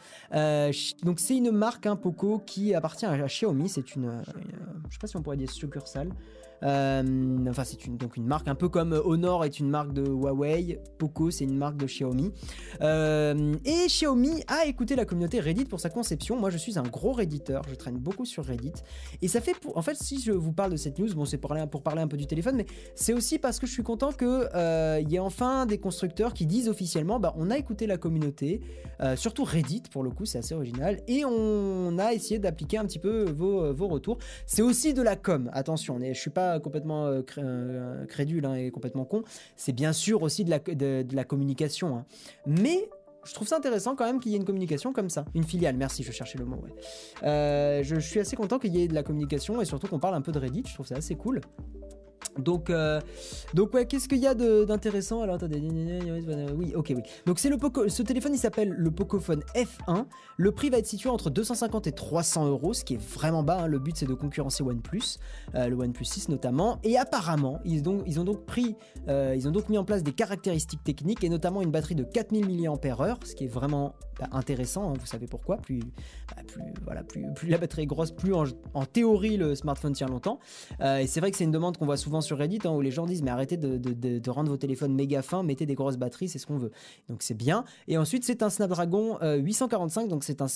donc c'est une marque, hein, Poco, qui appartient à Xiaomi. C'est une, euh, je sais pas si on pourrait dire succursale. Euh, enfin, c'est une, donc une marque un peu comme Honor est une marque de Huawei, Poco c'est une marque de Xiaomi. Euh, et Xiaomi a écouté la communauté Reddit pour sa conception. Moi, je suis un gros Redditeur, je traîne beaucoup sur Reddit. Et ça fait pour. En fait, si je vous parle de cette news, bon, c'est pour, parler un peu du téléphone, mais c'est aussi parce que je suis content qu'il euh, y ait enfin des constructeurs qui disent officiellement bah, on a écouté la communauté, surtout Reddit pour le coup, c'est assez original, et on a essayé d'appliquer un petit peu vos, vos retours. C'est aussi de la com, attention, je suis pas complètement euh, euh, crédule hein, et complètement con, c'est bien sûr aussi de la, communication. Hein. Mais je trouve ça intéressant quand même qu'il y ait une communication comme ça. Une filiale, merci, je cherchais le mot. Euh, je, je, suis assez content qu'il y ait de la communication et surtout qu'on parle un peu de Reddit, je trouve ça assez cool. Donc, euh, donc ouais, qu'est-ce qu'il y a d'intéressant? Alors attendez, oui, ok, oui. Donc c'est le ce téléphone, il s'appelle le Pocophone F1. Le prix va être situé entre 250 et 300 euros, ce qui est vraiment bas. Hein. Le but c'est de concurrencer OnePlus, euh, le OnePlus 6 notamment. Et apparemment, ils ont, ils ont donc pris, euh, ils ont donc mis en place des caractéristiques techniques et notamment une batterie de 4000 mAh, ce qui est vraiment bah, intéressant. Hein. vous savez pourquoi? Plus, bah, plus, voilà, plus, plus la batterie est grosse, plus en, en théorie le smartphone tient longtemps. et c'est vrai que c'est une demande qu'on voit souvent sur Reddit hein, où les gens disent mais arrêtez de, rendre vos téléphones méga fins, mettez des grosses batteries, c'est ce qu'on veut. Donc c'est bien. Et ensuite c'est un Snapdragon 845, euh, donc c'est un,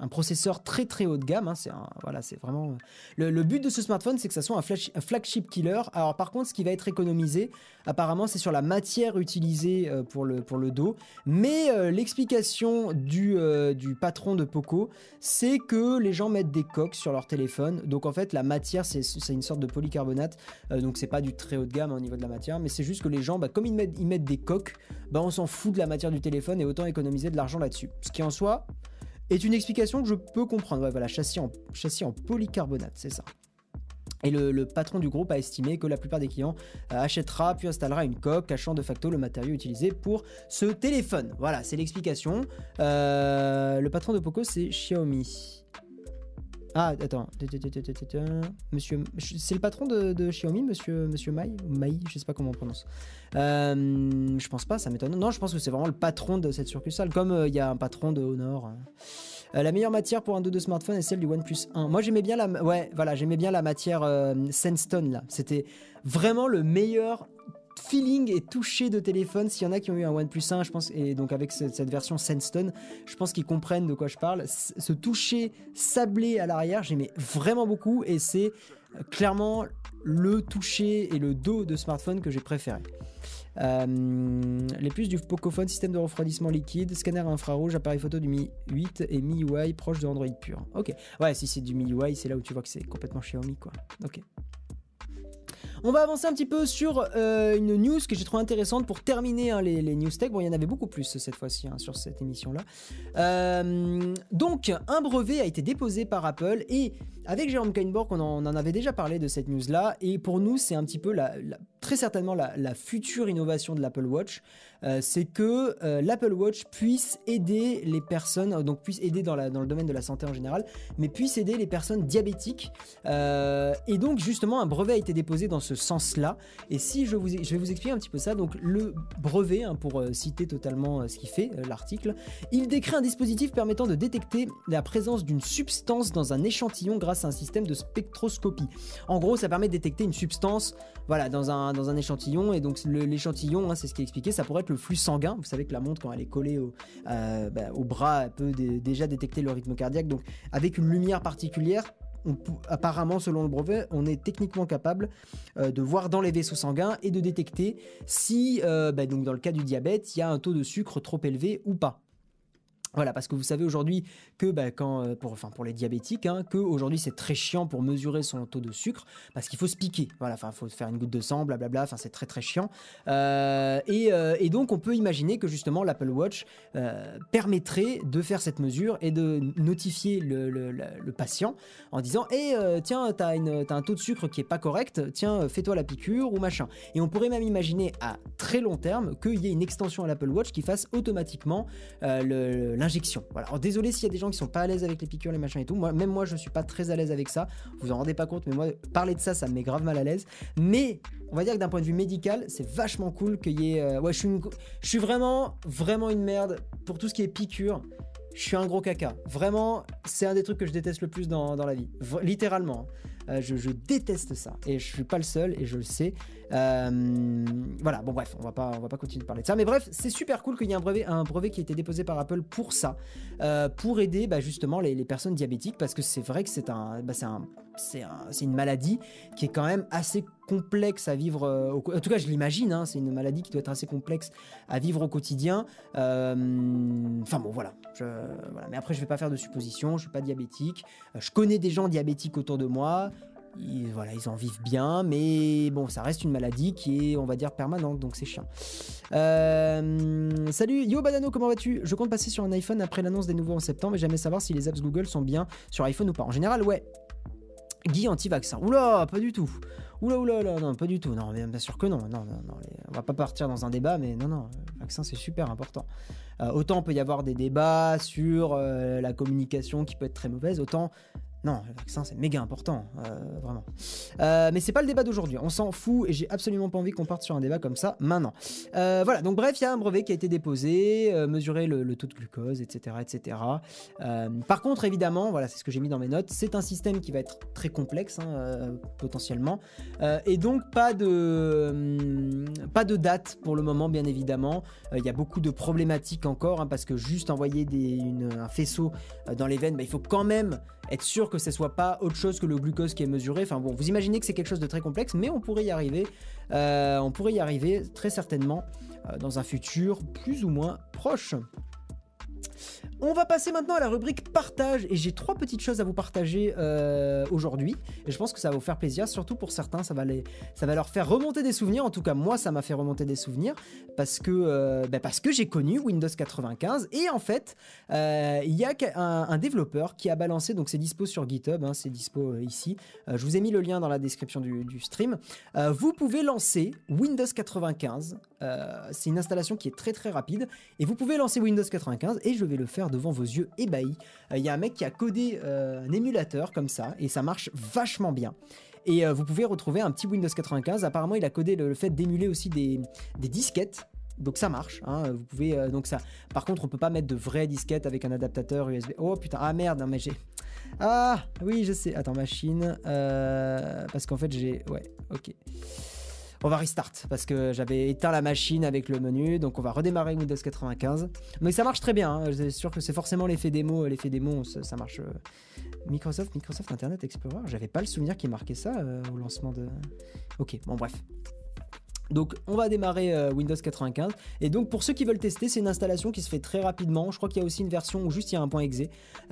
un, processeur très très haut de gamme. Hein. c'est voilà, c'est vraiment le, but de ce smartphone, c'est que ça soit un, flash, flagship killer. Alors par contre, ce qui va être économisé, apparemment, c'est sur la matière utilisée euh, pour le pour le dos. Mais euh, l'explication du du patron de Poco, c'est que les gens mettent des coques sur leur téléphone. Donc en fait, la matière, c'est une sorte de polycarbonate. Euh, donc c'est pas du très haut de gamme hein, au niveau de la matière, mais c'est juste que les gens, bah, comme ils mettent, ils mettent des coques, bah, on s'en fout de la matière du téléphone et autant économiser de l'argent là-dessus. Ce qui en soi est une explication que je peux comprendre. Ouais, voilà, châssis en, châssis en polycarbonate, c'est ça. Et le, patron du groupe a estimé que la plupart des clients euh, achètera puis installera une coque cachant de facto le matériau utilisé pour ce téléphone. Voilà, c'est l'explication. Euh, le patron de Poco, c'est Xiaomi. Ah, attends. Monsieur, c'est le patron de, Xiaomi, monsieur, monsieur Mai Mai, je sais pas comment on prononce. Euh, je pense pas, ça m'étonne. Non, je pense que c'est vraiment le patron de cette succursale, comme euh, il y a un patron de Honor. Euh, la meilleure matière pour un dos de smartphone est celle du OnePlus 1. Moi, j'aimais bien la, ouais, voilà, j'aimais bien la matière Sandstone là. C'était vraiment le meilleur feeling et toucher de téléphone. S'il y en a qui ont eu un OnePlus 1, je pense, et donc avec cette, version Sandstone, je pense qu'ils comprennent de quoi je parle. Ce toucher sablé à l'arrière, j'aimais vraiment beaucoup et c'est clairement le toucher et le dos de smartphone que j'ai préféré. Euh, les puces du Pocophone, système de refroidissement liquide, scanner infrarouge, appareil photo du Mi 8 et Mi UI proche de Android pur. Ok, ouais, si c'est du Mi UI, c'est là où tu vois que c'est complètement Xiaomi, quoi. Ok. On va avancer un petit peu sur euh, une news que j'ai trouvé intéressante pour terminer hein, les, news tech. Bon, il y en avait beaucoup plus cette fois-ci hein, sur cette émission-là. Euh, donc, un brevet a été déposé par Apple et avec Jérôme Kainborg, on en, avait déjà parlé de cette news-là. Et pour nous, c'est un petit peu très certainement la, future innovation de l'Apple Watch. Euh, c'est que l'Apple Watch puisse aider les personnes, donc puisse aider dans, le domaine de la santé en général, mais puisse aider les personnes diabétiques. et donc, justement, un brevet a été déposé dans ce sens-là. Et si je, vous, je vais vous expliquer un petit peu ça, donc le brevet, hein, pour euh, citer totalement euh, ce qu'il fait, euh, l'article, il décrit un dispositif permettant de détecter la présence d'une substance dans un échantillon grâce à un système de spectroscopie. En gros, ça permet de détecter une substance voilà, dans, un, dans un échantillon, et donc l'échantillon, hein, c'est ce qui est expliqué, ça pourrait être le flux sanguin. Vous savez que la montre, quand elle est collée au, bah, au bras, elle peut déjà détecter le rythme cardiaque. Donc avec une lumière particulière, apparemment, selon le brevet, on est techniquement capable euh, de voir dans les vaisseaux sanguins et de détecter si, euh, bah, donc dans le cas du diabète, il y a un taux de sucre trop élevé ou pas. Voilà, parce que vous savez aujourd'hui que bah, quand, euh, pour, enfin, pour les diabétiques, hein, que aujourd'hui c'est très chiant pour mesurer son taux de sucre, parce qu'il faut se piquer. Voilà, enfin, faut faire une goutte de sang, blablabla. Enfin, c'est très très chiant. Euh, et, euh, et, donc, on peut imaginer que justement l'Apple Watch permettrait de faire cette mesure et de notifier le, le, patient en disant, hé, tiens, t'as, une, un taux de sucre qui est pas correct. Tiens, fais-toi la piqûre ou machin. Et on pourrait même imaginer à très long terme qu'il y ait une extension à l'Apple Watch qui fasse automatiquement le l'injection. Voilà. Alors désolé s'il y a des gens qui sont pas à l'aise avec les piqûres, les machins et tout. Moi, même moi, je suis pas très à l'aise avec ça. Vous en rendez pas compte, mais moi, parler de ça, ça me met grave mal à l'aise. Mais on va dire que d'un point de vue médical, c'est vachement cool qu'il y ait. Euh, ouais, je suis, je suis vraiment, vraiment une merde pour tout ce qui est piqûres. Je suis un gros caca. Vraiment, c'est un des trucs que je déteste le plus dans, dans la vie. littéralement. Euh, je, déteste ça. Et je suis pas le seul, et je le sais. Euh, voilà, bon bref, on va pas, on va pas continuer de parler de ça. Mais bref, c'est super cool qu'il y ait un brevet, un brevet qui a été déposé par Apple pour ça, euh, pour aider bah, justement les, personnes diabétiques, parce que c'est vrai que c'est un, bah, un, c'est une maladie qui est quand même assez complexe à vivre. en tout cas, je l'imagine. Hein, c'est une maladie qui doit être assez complexe à vivre au quotidien. Enfin bon, voilà, voilà. Mais après, je vais pas faire de suppositions. Je suis pas diabétique. je connais des gens diabétiques autour de moi ils, voilà, ils en vivent bien, mais bon, ça reste une maladie qui est, on va dire, permanente, donc c'est chiant. Euh, salut, yo Banano, comment vas-tu? Je compte passer sur un iPhone après l'annonce des nouveaux en septembre, mais jamais savoir si les apps Google sont bien sur iPhone ou pas. En général, ouais. Guy anti-vaccin. Oula, pas du tout. Oula, oula, oula, non, pas du tout. Non, bien sûr que non. Non, non, non. On va pas partir dans un débat, mais non, non. Le vaccin, c'est super important. Euh, autant peut y avoir des débats sur euh, la communication qui peut être très mauvaise, autant non, le vaccin c'est méga important, euh, vraiment. Euh, mais c'est pas le débat d'aujourd'hui, on s'en fout et j'ai absolument pas envie qu'on parte sur un débat comme ça maintenant. Euh, voilà, donc bref, il y a un brevet qui a été déposé, mesurer le, taux de glucose, etc. etc. par contre, évidemment, voilà, c'est ce que j'ai mis dans mes notes, c'est un système qui va être très complexe, hein, potentiellement, et donc pas de, hum, pas de date pour le moment, bien évidemment. Il y a beaucoup de problématiques encore, hein, parce que juste envoyer un faisceau dans les veines, bah, il faut quand même être sûr que ce soit pas autre chose que le glucose qui est mesuré. Enfin bon, vous imaginez que c'est quelque chose de très complexe, mais on pourrait y arriver. Euh, très certainement euh, dans un futur plus ou moins proche. On va passer maintenant à la rubrique partage et j'ai trois petites choses à vous partager euh, aujourd'hui et je pense que ça va vous faire plaisir, surtout pour certains, ça va, les, ça va leur faire remonter des souvenirs. En tout cas, moi, ça m'a fait remonter des souvenirs parce que, euh, ben parce que j'ai connu Windows 95 et en fait, euh, il y a un, développeur qui a balancé, donc c'est dispo sur GitHub, hein, c'est dispo ici. je vous ai mis le lien dans la description du, stream. vous pouvez lancer Windows 95. c'est une installation qui est très très rapide et vous pouvez lancer Windows 95 et je vais le faire devant vos yeux ébahis. Il euh, y a un mec qui a codé euh, un émulateur comme ça et ça marche vachement bien. Et euh, vous pouvez retrouver un petit Windows 95. Apparemment, il a codé le, fait d'émuler aussi des, disquettes. Donc ça marche. Hein. Vous pouvez donc ça. Par contre, on peut pas mettre de vraies disquettes avec un adaptateur USB. Oh putain, ah merde, mais j'ai. Ah oui, je sais. Attends, machine. parce qu'en fait, j'ai. Ouais, ok. On va restart parce que j'avais éteint la machine avec le menu, donc on va redémarrer Windows 95. Mais ça marche très bien, hein. c'est sûr que c'est forcément l'effet démo, l'effet démo, ça, marche. Euh. Microsoft, Microsoft Internet Explorer, j'avais pas le souvenir qu'il marquait ça euh, au lancement de. Ok, bon bref. Donc on va démarrer euh, Windows 95 et donc pour ceux qui veulent tester c'est une installation qui se fait très rapidement. Je crois qu'il y a aussi une version où juste il y a un point exe.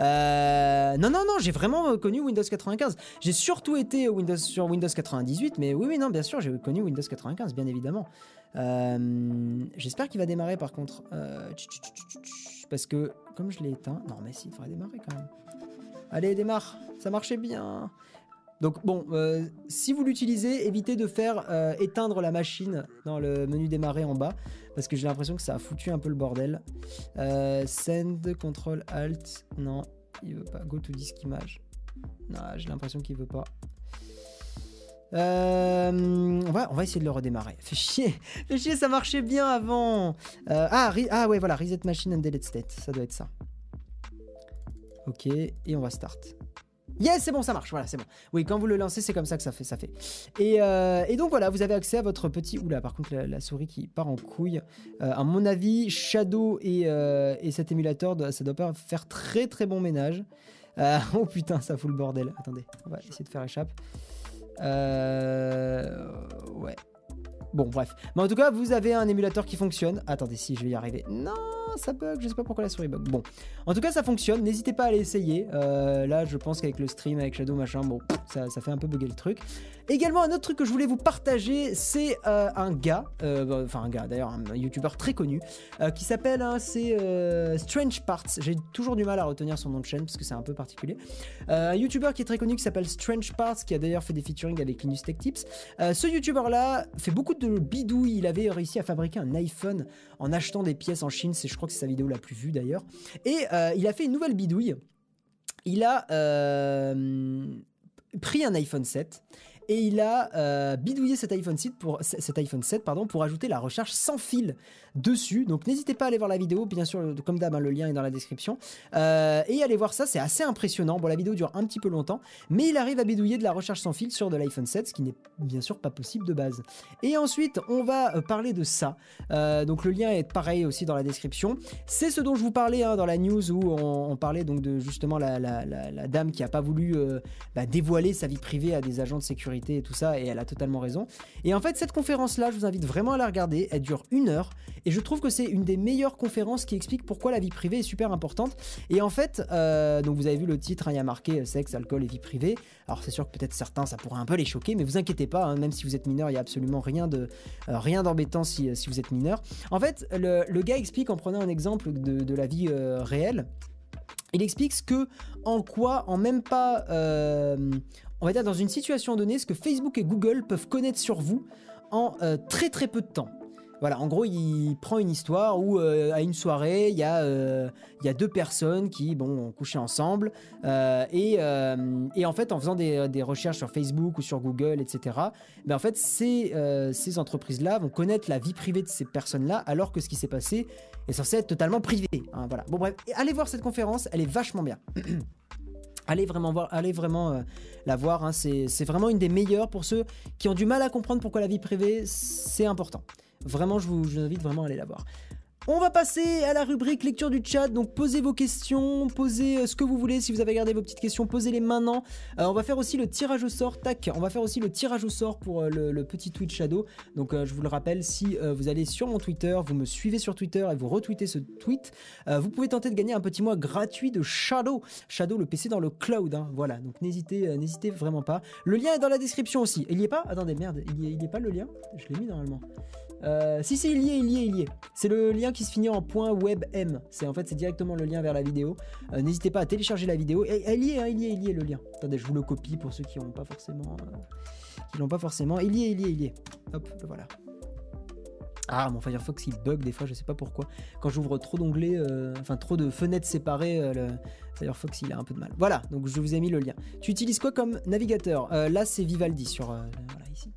Euh, non non non j'ai vraiment connu Windows 95. J'ai surtout été sur Windows 98 mais oui oui non bien sûr j'ai connu Windows 95 bien évidemment. Euh, j'espère qu'il va démarrer par contre parce que comme je l'ai éteint non mais si il faudrait démarrer quand même. Allez démarre ça marchait bien. Donc bon, euh, si vous l'utilisez, évitez de faire euh, éteindre la machine dans le menu démarrer en bas, parce que j'ai l'impression que ça a foutu un peu le bordel. Euh, send, control, alt, non, il veut pas. Go to disk image. Non, j'ai l'impression qu'il veut pas. on, va, on va essayer de le redémarrer. Fait chier, fait chier, ça marchait bien avant. ah, ah ouais, voilà, reset machine and delete state, ça doit être ça. Ok, et on va start. Yes, c'est bon, ça marche. Voilà, c'est bon. Oui, quand vous le lancez, c'est comme ça que ça fait. Ça fait. Et, euh, donc voilà, vous avez accès à votre petit. Oula, par contre, la, souris qui part en couille. Euh, à mon avis, Shadow et, euh, et, cet émulateur, ça doit pas faire très très bon ménage. oh putain, ça fout le bordel. Attendez, on va essayer de faire échappe. ouais. Bon, bref. Mais en tout cas, vous avez un émulateur qui fonctionne. Attendez, si je vais y arriver. Non ça bug, je sais pas pourquoi la souris bug. Bon, en tout cas, ça fonctionne. N'hésitez pas à aller essayer. Euh, là, je pense qu'avec le stream, avec Shadow, machin, bon, ça, ça, fait un peu bugger le truc. Également, un autre truc que je voulais vous partager, c'est euh, un gars, euh, enfin un gars d'ailleurs, un YouTuber très connu, qui s'appelle, hein, c'est Strange Parts. J'ai toujours du mal à retenir son nom de chaîne parce que c'est un peu particulier. un YouTuber qui est très connu qui s'appelle Strange Parts, qui a d'ailleurs fait des featuring avec Linus Tech Tips. ce YouTuber là fait beaucoup de bidouilles. Il avait réussi à fabriquer un iPhone en achetant des pièces en Chine. C'est, je crois que c'est sa vidéo la plus vue d'ailleurs. Et il a fait une nouvelle bidouille. Il a euh, pris un iPhone 7 et il a euh, bidouillé cet iPhone 7 pour cet iPhone 7 pardon pour ajouter la recharge sans fil dessus. Donc n'hésitez pas à aller voir la vidéo, bien sûr comme d'hab hein, le lien est dans la description euh, et allez voir ça, c'est assez impressionnant. Bon la vidéo dure un petit peu longtemps, mais il arrive à bidouiller de la recharge sans fil sur de l'iPhone 7, ce qui n'est bien sûr pas possible de base. Et ensuite on va euh, parler de ça. donc le lien est pareil aussi dans la description. C'est ce dont je vous parlais hein, dans la news où on, parlait donc de justement la, dame qui a pas voulu bah, dévoiler sa vie privée à des agents de sécurité et tout ça, et elle a totalement raison. Et en fait, cette conférence-là, je vous invite vraiment à la regarder. Elle dure une heure, et je trouve que c'est une des meilleures conférences qui explique pourquoi la vie privée est super importante. Et en fait, euh, donc vous avez vu le titre, hein, il y a marqué euh, sexe, alcool et vie privée. Alors c'est sûr que peut-être certains, ça pourrait un peu les choquer, mais vous inquiétez pas, hein, même si vous êtes mineur, il y a absolument rien de euh, rien d'embêtant si, si, vous êtes mineur. En fait, le, gars explique en prenant un exemple de, de la vie réelle. Il explique ce que, en quoi, en même pas, on va dire dans une situation donnée, ce que Facebook et Google peuvent connaître sur vous en très très peu de temps. Voilà, en gros, il prend une histoire où euh, à une soirée, il y, a, euh, il y a deux personnes qui bon, ont couché ensemble. et, en fait, en faisant des, recherches sur Facebook ou sur Google, etc., ben en fait, ces, entreprises-là vont connaître la vie privée de ces personnes-là, alors que ce qui s'est passé est censé être totalement privé. Hein, voilà. Bon, bref, allez voir cette conférence, elle est vachement bien. Allez vraiment, voir, allez vraiment euh, la voir, hein. c'est vraiment une des meilleures pour ceux qui ont du mal à comprendre pourquoi la vie privée c'est important. Vraiment, je vous, invite vraiment à aller la voir. On va passer à la rubrique lecture du chat. Donc posez vos questions, posez euh, ce que vous voulez. Si vous avez gardé vos petites questions, posez-les maintenant. Euh, on va faire aussi le tirage au sort. Tac, on va faire aussi le tirage au sort pour euh, le, petit tweet Shadow. Donc je vous le rappelle, si vous allez sur mon Twitter, vous me suivez sur Twitter et vous retweetez ce tweet, vous pouvez tenter de gagner un petit mois gratuit de Shadow. Shadow, le PC dans le cloud. Hein. Voilà, donc n'hésitez, n'hésitez vraiment pas. Le lien est dans la description aussi. Il y est pas? Attendez, merde, il y est, il y est pas le lien? Je l'ai mis normalement. Euh, si c'est il y est, il y est, il y est. C'est le lien qui se finit en point .webm. C'est en fait c'est directement le lien vers la vidéo. Euh, n'hésitez pas à télécharger la vidéo. Et, il y est, hein, il y est, il y est le lien. Attendez, je vous le copie pour ceux qui n'ont pas forcément, euh, qui l'ont pas forcément. Il y est, il y est, il y est. Hop, voilà. Ah, mon Firefox il bug des fois, je sais pas pourquoi. Quand j'ouvre trop d'onglets, enfin trop de fenêtres séparées, le Firefox il a un peu de mal. Voilà, donc je vous ai mis le lien. Tu utilises quoi comme navigateur? Là c'est Vivaldi sur voilà ici.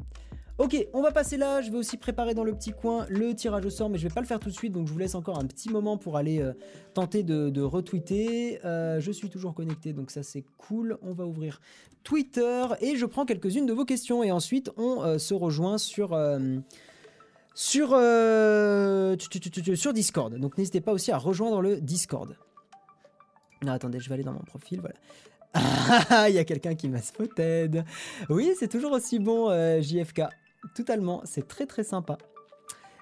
Ok, on va passer là. Je vais aussi préparer dans le petit coin le tirage au sort, mais je vais pas le faire tout de suite, donc je vous laisse encore un petit moment pour aller euh, tenter de, retweeter. Euh, je suis toujours connecté, donc ça c'est cool. On va ouvrir Twitter et je prends quelques-unes de vos questions et ensuite on euh, se rejoint sur sur sur Discord. Donc n'hésitez pas aussi à rejoindre le Discord. Non, attendez, je vais aller dans mon profil, voilà. Ah, il y a quelqu'un qui m'a spotted. Oui, c'est toujours aussi bon, JFK. Totalement, c'est très très sympa.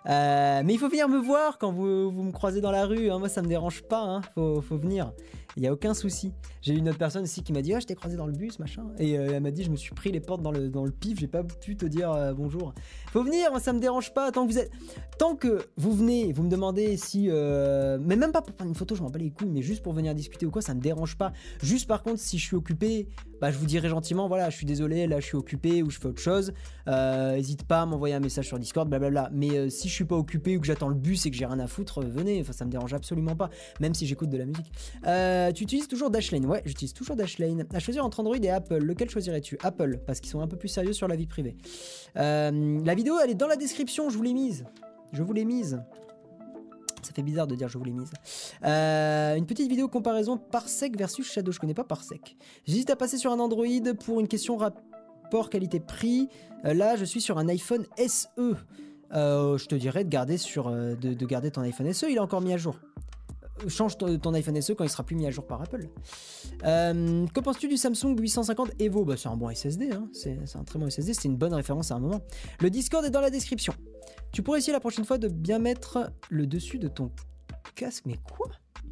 Euh, mais il faut venir me voir quand vous, vous me croisez dans la rue. Hein. Moi, ça me dérange pas. Hein. Faut, faut, venir. Il y a aucun souci. J'ai eu une autre personne aussi qui m'a dit Ah, je t'ai croisé dans le bus, machin. Et euh, elle m'a dit Je me suis pris les portes dans le, dans le pif. J'ai pas pu te dire euh, bonjour. Faut venir. Moi, ça me dérange pas. Tant que vous êtes, tant que vous venez, vous me demandez si, mais même pas pour prendre une photo, je m'en bats les couilles, mais juste pour venir discuter ou quoi, ça me dérange pas. Juste par contre, si je suis occupé, bah, je vous dirai gentiment, voilà, je suis désolé, là je suis occupé ou je fais autre chose. N'hésite pas à m'envoyer un message sur Discord, blablabla. Mais si je suis pas occupé ou que j'attends le bus et que j'ai rien à foutre, venez, enfin ça me dérange absolument pas, même si j'écoute de la musique. Euh, tu utilises toujours Dashlane Ouais, j'utilise toujours Dashlane. À choisir entre Android et Apple, lequel choisirais-tu? Apple, parce qu'ils sont un peu plus sérieux sur la vie privée. Euh, la vidéo, elle est dans la description, je vous l'ai mise. Je vous l'ai mise. Ça fait bizarre de dire je vous l'ai mise. Euh, une petite vidéo comparaison Parsec versus Shadow. Je connais pas Parsec. J'hésite à passer sur un Android pour une question rapport qualité-prix. Euh, là, je suis sur un iPhone SE. Euh, je te dirais de garder, sur, de, garder ton iPhone SE. Il est encore mis à jour. Change ton, iPhone SE quand il sera plus mis à jour par Apple. que penses-tu du Samsung 850 Evo? Bah, C'est un bon SSD, hein. c'est un très bon SSD, c'est une bonne référence à un moment. Le Discord est dans la description. Tu pourrais essayer la prochaine fois de bien mettre le dessus de ton casque, mais quoi?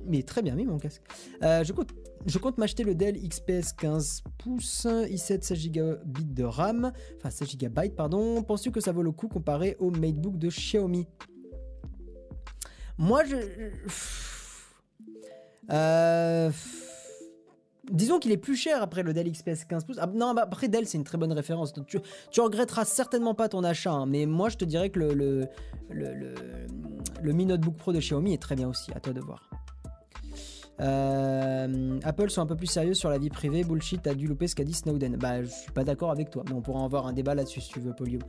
Mais très bien mis mon casque. Euh, je compte, je compte m'acheter le Dell XPS 15 pouces, i7 16 Go de RAM, enfin 16 Go pardon. Penses-tu que ça vaut le coup comparé au MateBook de Xiaomi? Moi, je... Euh... Disons qu'il est plus cher après le Dell XPS 15 pouces. Ah, non, bah, après Dell, c'est une très bonne référence. tu, regretteras certainement pas ton achat. Hein, mais moi, je te dirais que le, Mi Notebook Pro de Xiaomi est très bien aussi. À toi de voir. Euh, Apple sont un peu plus sérieux sur la vie privée. Bullshit, t'as dû louper ce qu'a dit Snowden. Bah, je suis pas d'accord avec toi, mais on pourra avoir un débat là-dessus si tu veux, Polio.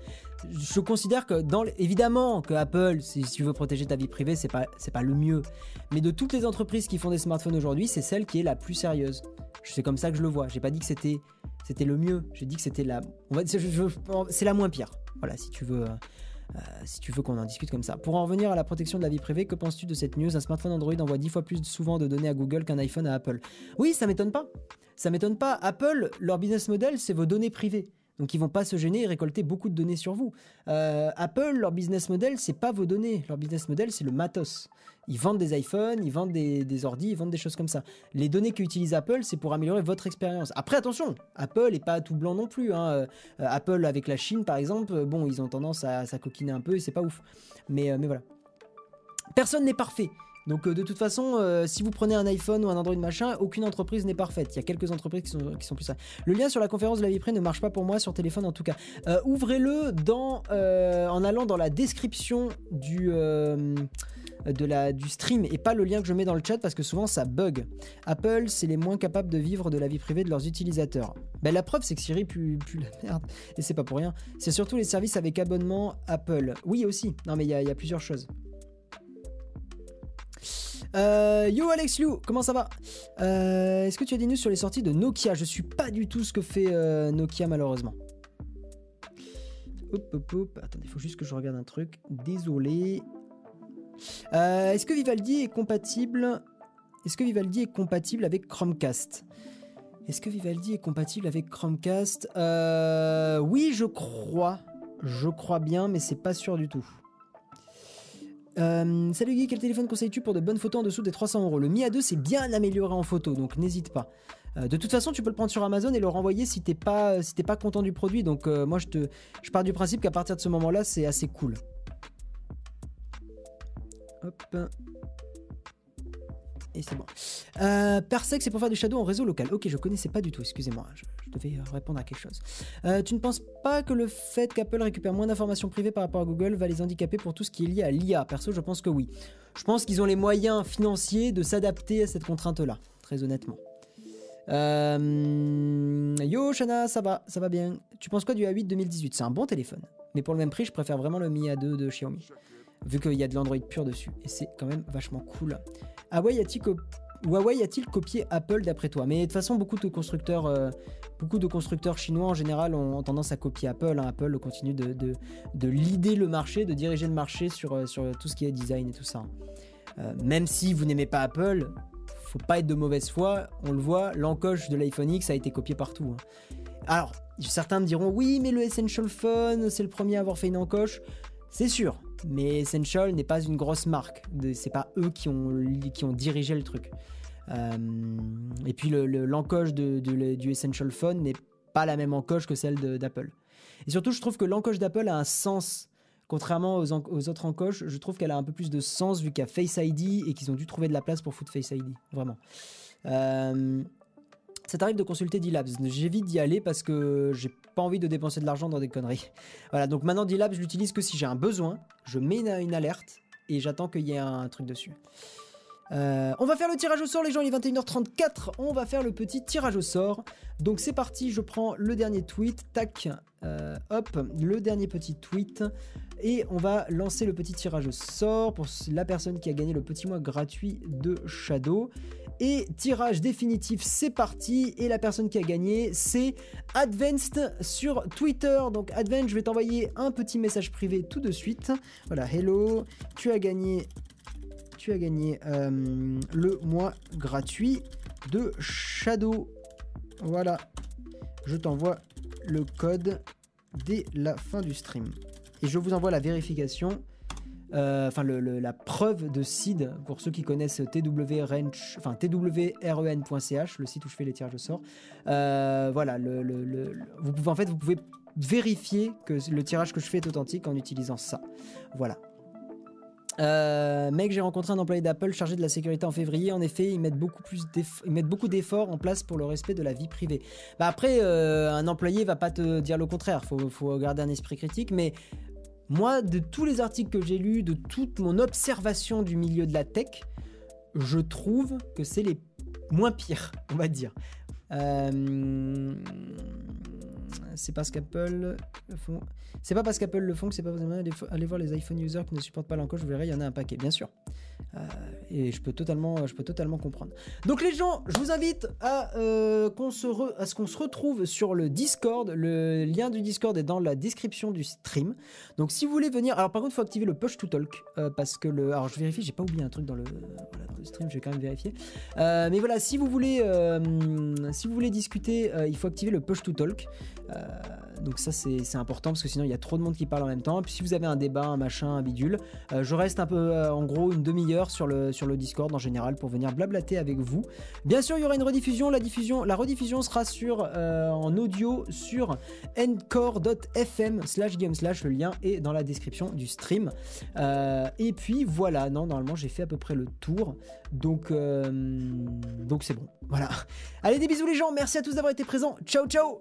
Je considère que, dans évidemment, que Apple, si, tu veux protéger ta vie privée, c'est pas, c'est pas le mieux. Mais de toutes les entreprises qui font des smartphones aujourd'hui, c'est celle qui est la plus sérieuse. C'est comme ça que je le vois. J'ai pas dit que c'était, c'était le mieux. J'ai dit que c'était la, c'est la moins pire. Voilà, si tu veux. Euh, si tu veux qu'on en discute comme ça. Pour en revenir à la protection de la vie privée, que penses-tu de cette news? Un smartphone Android envoie 10 fois plus souvent de données à Google qu'un iPhone à Apple. Oui, ça m'étonne pas. Ça m'étonne pas. Apple, leur business model, c'est vos données privées. Donc ils vont pas se gêner et récolter beaucoup de données sur vous. Euh, Apple, leur business model, c'est pas vos données. Leur business model, c'est le matos. Ils vendent des iPhones, ils vendent des, des ordis, ils vendent des choses comme ça. Les données qu'utilise Apple, c'est pour améliorer votre expérience. Après, attention, Apple est pas tout blanc non plus. Hein. Euh, Apple avec la Chine, par exemple, bon, ils ont tendance à s'acoquiner un peu et c'est pas ouf. Mais, euh, mais voilà. Personne n'est parfait. Donc euh, de toute façon, euh, si vous prenez un iPhone ou un Android machin, aucune entreprise n'est parfaite. Il y a quelques entreprises qui sont, plus ça. Le lien sur la conférence de la vie près ne marche pas pour moi sur téléphone en tout cas. Euh, ouvrez-le en allant dans la description du, stream et pas le lien que je mets dans le chat parce que souvent ça bug. Apple, c'est les moins capables de vivre de la vie privée de leurs utilisateurs. Ben, la preuve, c'est que Siri pue, la merde. Et c'est pas pour rien. C'est surtout les services avec abonnement Apple. Oui aussi. Non mais il y a plusieurs choses. Euh, yo Alex Liu, comment ça va? Euh, Est-ce que tu as des news sur les sorties de Nokia? Je suis pas du tout ce que fait euh, Nokia malheureusement. Hop hop hop. Attendez, il faut juste que je regarde un truc. Désolé. Est-ce que Vivaldi est compatible? Est-ce que Vivaldi est compatible avec Chromecast? Est-ce que Vivaldi est compatible avec Chromecast? Oui, je crois. Je crois bien, mais c'est pas sûr du tout. Euh, salut Guy, quel téléphone conseilles-tu pour de bonnes photos en dessous des 300 euros? Le Mi A2 c'est bien amélioré en photo, donc n'hésite pas. Euh, de toute façon, tu peux le prendre sur Amazon et le renvoyer si t'es pas, si pas content du produit. Donc euh, moi, je, te, je pars du principe qu'à partir de ce moment-là, c'est assez cool. Hop et c'est bon. Euh, c'est pour faire du shadow en réseau local. Ok, je connaissais pas du tout, excusez-moi, je, devais euh, répondre à quelque chose. Euh, tu ne penses pas que le fait qu'Apple récupère moins d'informations privées par rapport à Google va les handicaper pour tout ce qui est lié à l'IA Perso, je pense que oui. Je pense qu'ils ont les moyens financiers de s'adapter à cette contrainte-là, très honnêtement. Euh, yo Shana, ça va, ça va bien. Tu penses quoi du A8 2018 C'est un bon téléphone, mais pour le même prix, je préfère vraiment le Mi A2 de Xiaomi vu qu'il y a de l'Android pur dessus. Et c'est quand même vachement cool. Huawei a-t-il copié Apple d'après toi? Mais de toute façon, beaucoup de constructeurs, euh, beaucoup de constructeurs chinois en général ont, tendance à copier Apple. Hein. Apple continue de, de, de leader le marché, de diriger le marché sur, euh, sur tout ce qui est design et tout ça. Euh, même si vous n'aimez pas Apple, faut pas être de mauvaise foi. On le voit, l'encoche de l'iPhone X a été copié partout. Hein. Alors, certains me diront oui, mais le Essential Phone, c'est le premier à avoir fait une encoche. C'est sûr, mais Essential n'est pas une grosse marque. C'est pas eux qui ont, dirigé le truc. Euh, et puis l'encoche du Essential Phone n'est pas la même encoche que celle d'Apple. Et surtout, je trouve que l'encoche d'Apple a un sens. Contrairement aux, aux autres encoches, je trouve qu'elle a un peu plus de sens vu qu'il y a Face ID et qu'ils ont dû trouver de la place pour foutre Face ID. Vraiment. Euh, ça t'arrive de consulter D-Labs. J'évite d'y aller parce que j'ai pas envie de dépenser de l'argent dans des conneries. Voilà, donc maintenant D-Labs, je l'utilise que si j'ai un besoin. Je mets une, alerte et j'attends qu'il y ait un truc dessus. Euh, on va faire le tirage au sort, les gens, il est 21h34. On va faire le petit tirage au sort. Donc c'est parti, je prends le dernier tweet. Tac, euh, hop, le dernier petit tweet. Et on va lancer le petit tirage au sort pour la personne qui a gagné le petit mois gratuit de Shadow. Et tirage définitif, c'est parti. Et la personne qui a gagné, c'est Advanced sur Twitter. Donc Advanced, je vais t'envoyer un petit message privé tout de suite. Voilà, hello, tu as gagné, tu as gagné euh, le mois gratuit de Shadow. Voilà, je t'envoie le code dès la fin du stream. Et je vous envoie la vérification enfin la preuve de seed pour ceux qui connaissent twrench, enfin twren.ch, le site où je fais les tirages au sort. voilà, le, vous pouvez en fait vous pouvez vérifier que le tirage que je fais est authentique en utilisant ça. Voilà. Euh, mec, j'ai rencontré un employé d'Apple chargé de la sécurité en février. En effet, ils mettent beaucoup plus ils mettent beaucoup d'efforts en place pour le respect de la vie privée. Bah après, euh, un employé va pas te dire le contraire. Faut, faut garder un esprit critique. Mais moi, de tous les articles que j'ai lus, de toute mon observation du milieu de la tech, je trouve que c'est les moins pires, on va dire. Euh, c'est parce qu'Apple le font. C'est pas parce qu'Apple le font que c'est pas allez voir les iPhone users qui ne supportent pas l'encoche, vous verrez, il y en a un paquet, bien sûr. Euh, et je peux totalement, je peux totalement comprendre. Donc les gens, je vous invite à, euh, qu'on se à ce qu'on se retrouve sur le Discord. Le lien du Discord est dans la description du stream. Donc si vous voulez venir, alors par contre, il faut activer le push to talk euh, parce que le, alors je vérifie, j'ai pas oublié un truc dans le, stream, je vais quand même vérifier. mais voilà, si vous voulez, si vous voulez discuter, il faut activer le push to talk. Donc ça c'est important parce que sinon il y a trop de monde qui parle en même temps. Et puis si vous avez un débat, un machin, un bidule, je reste un peu, en gros, une demi-heure sur le, sur le Discord en général pour venir blablater avec vous. Bien sûr, il y aura une rediffusion. La, diffusion, la rediffusion sera sur, euh, en audio sur encore.fm slash game slash. Le lien est dans la description du stream. Euh, et puis voilà, non, normalement j'ai fait à peu près le tour. Donc euh, donc c'est bon. Voilà. Allez, des bisous les gens. Merci à tous d'avoir été présents. Ciao, ciao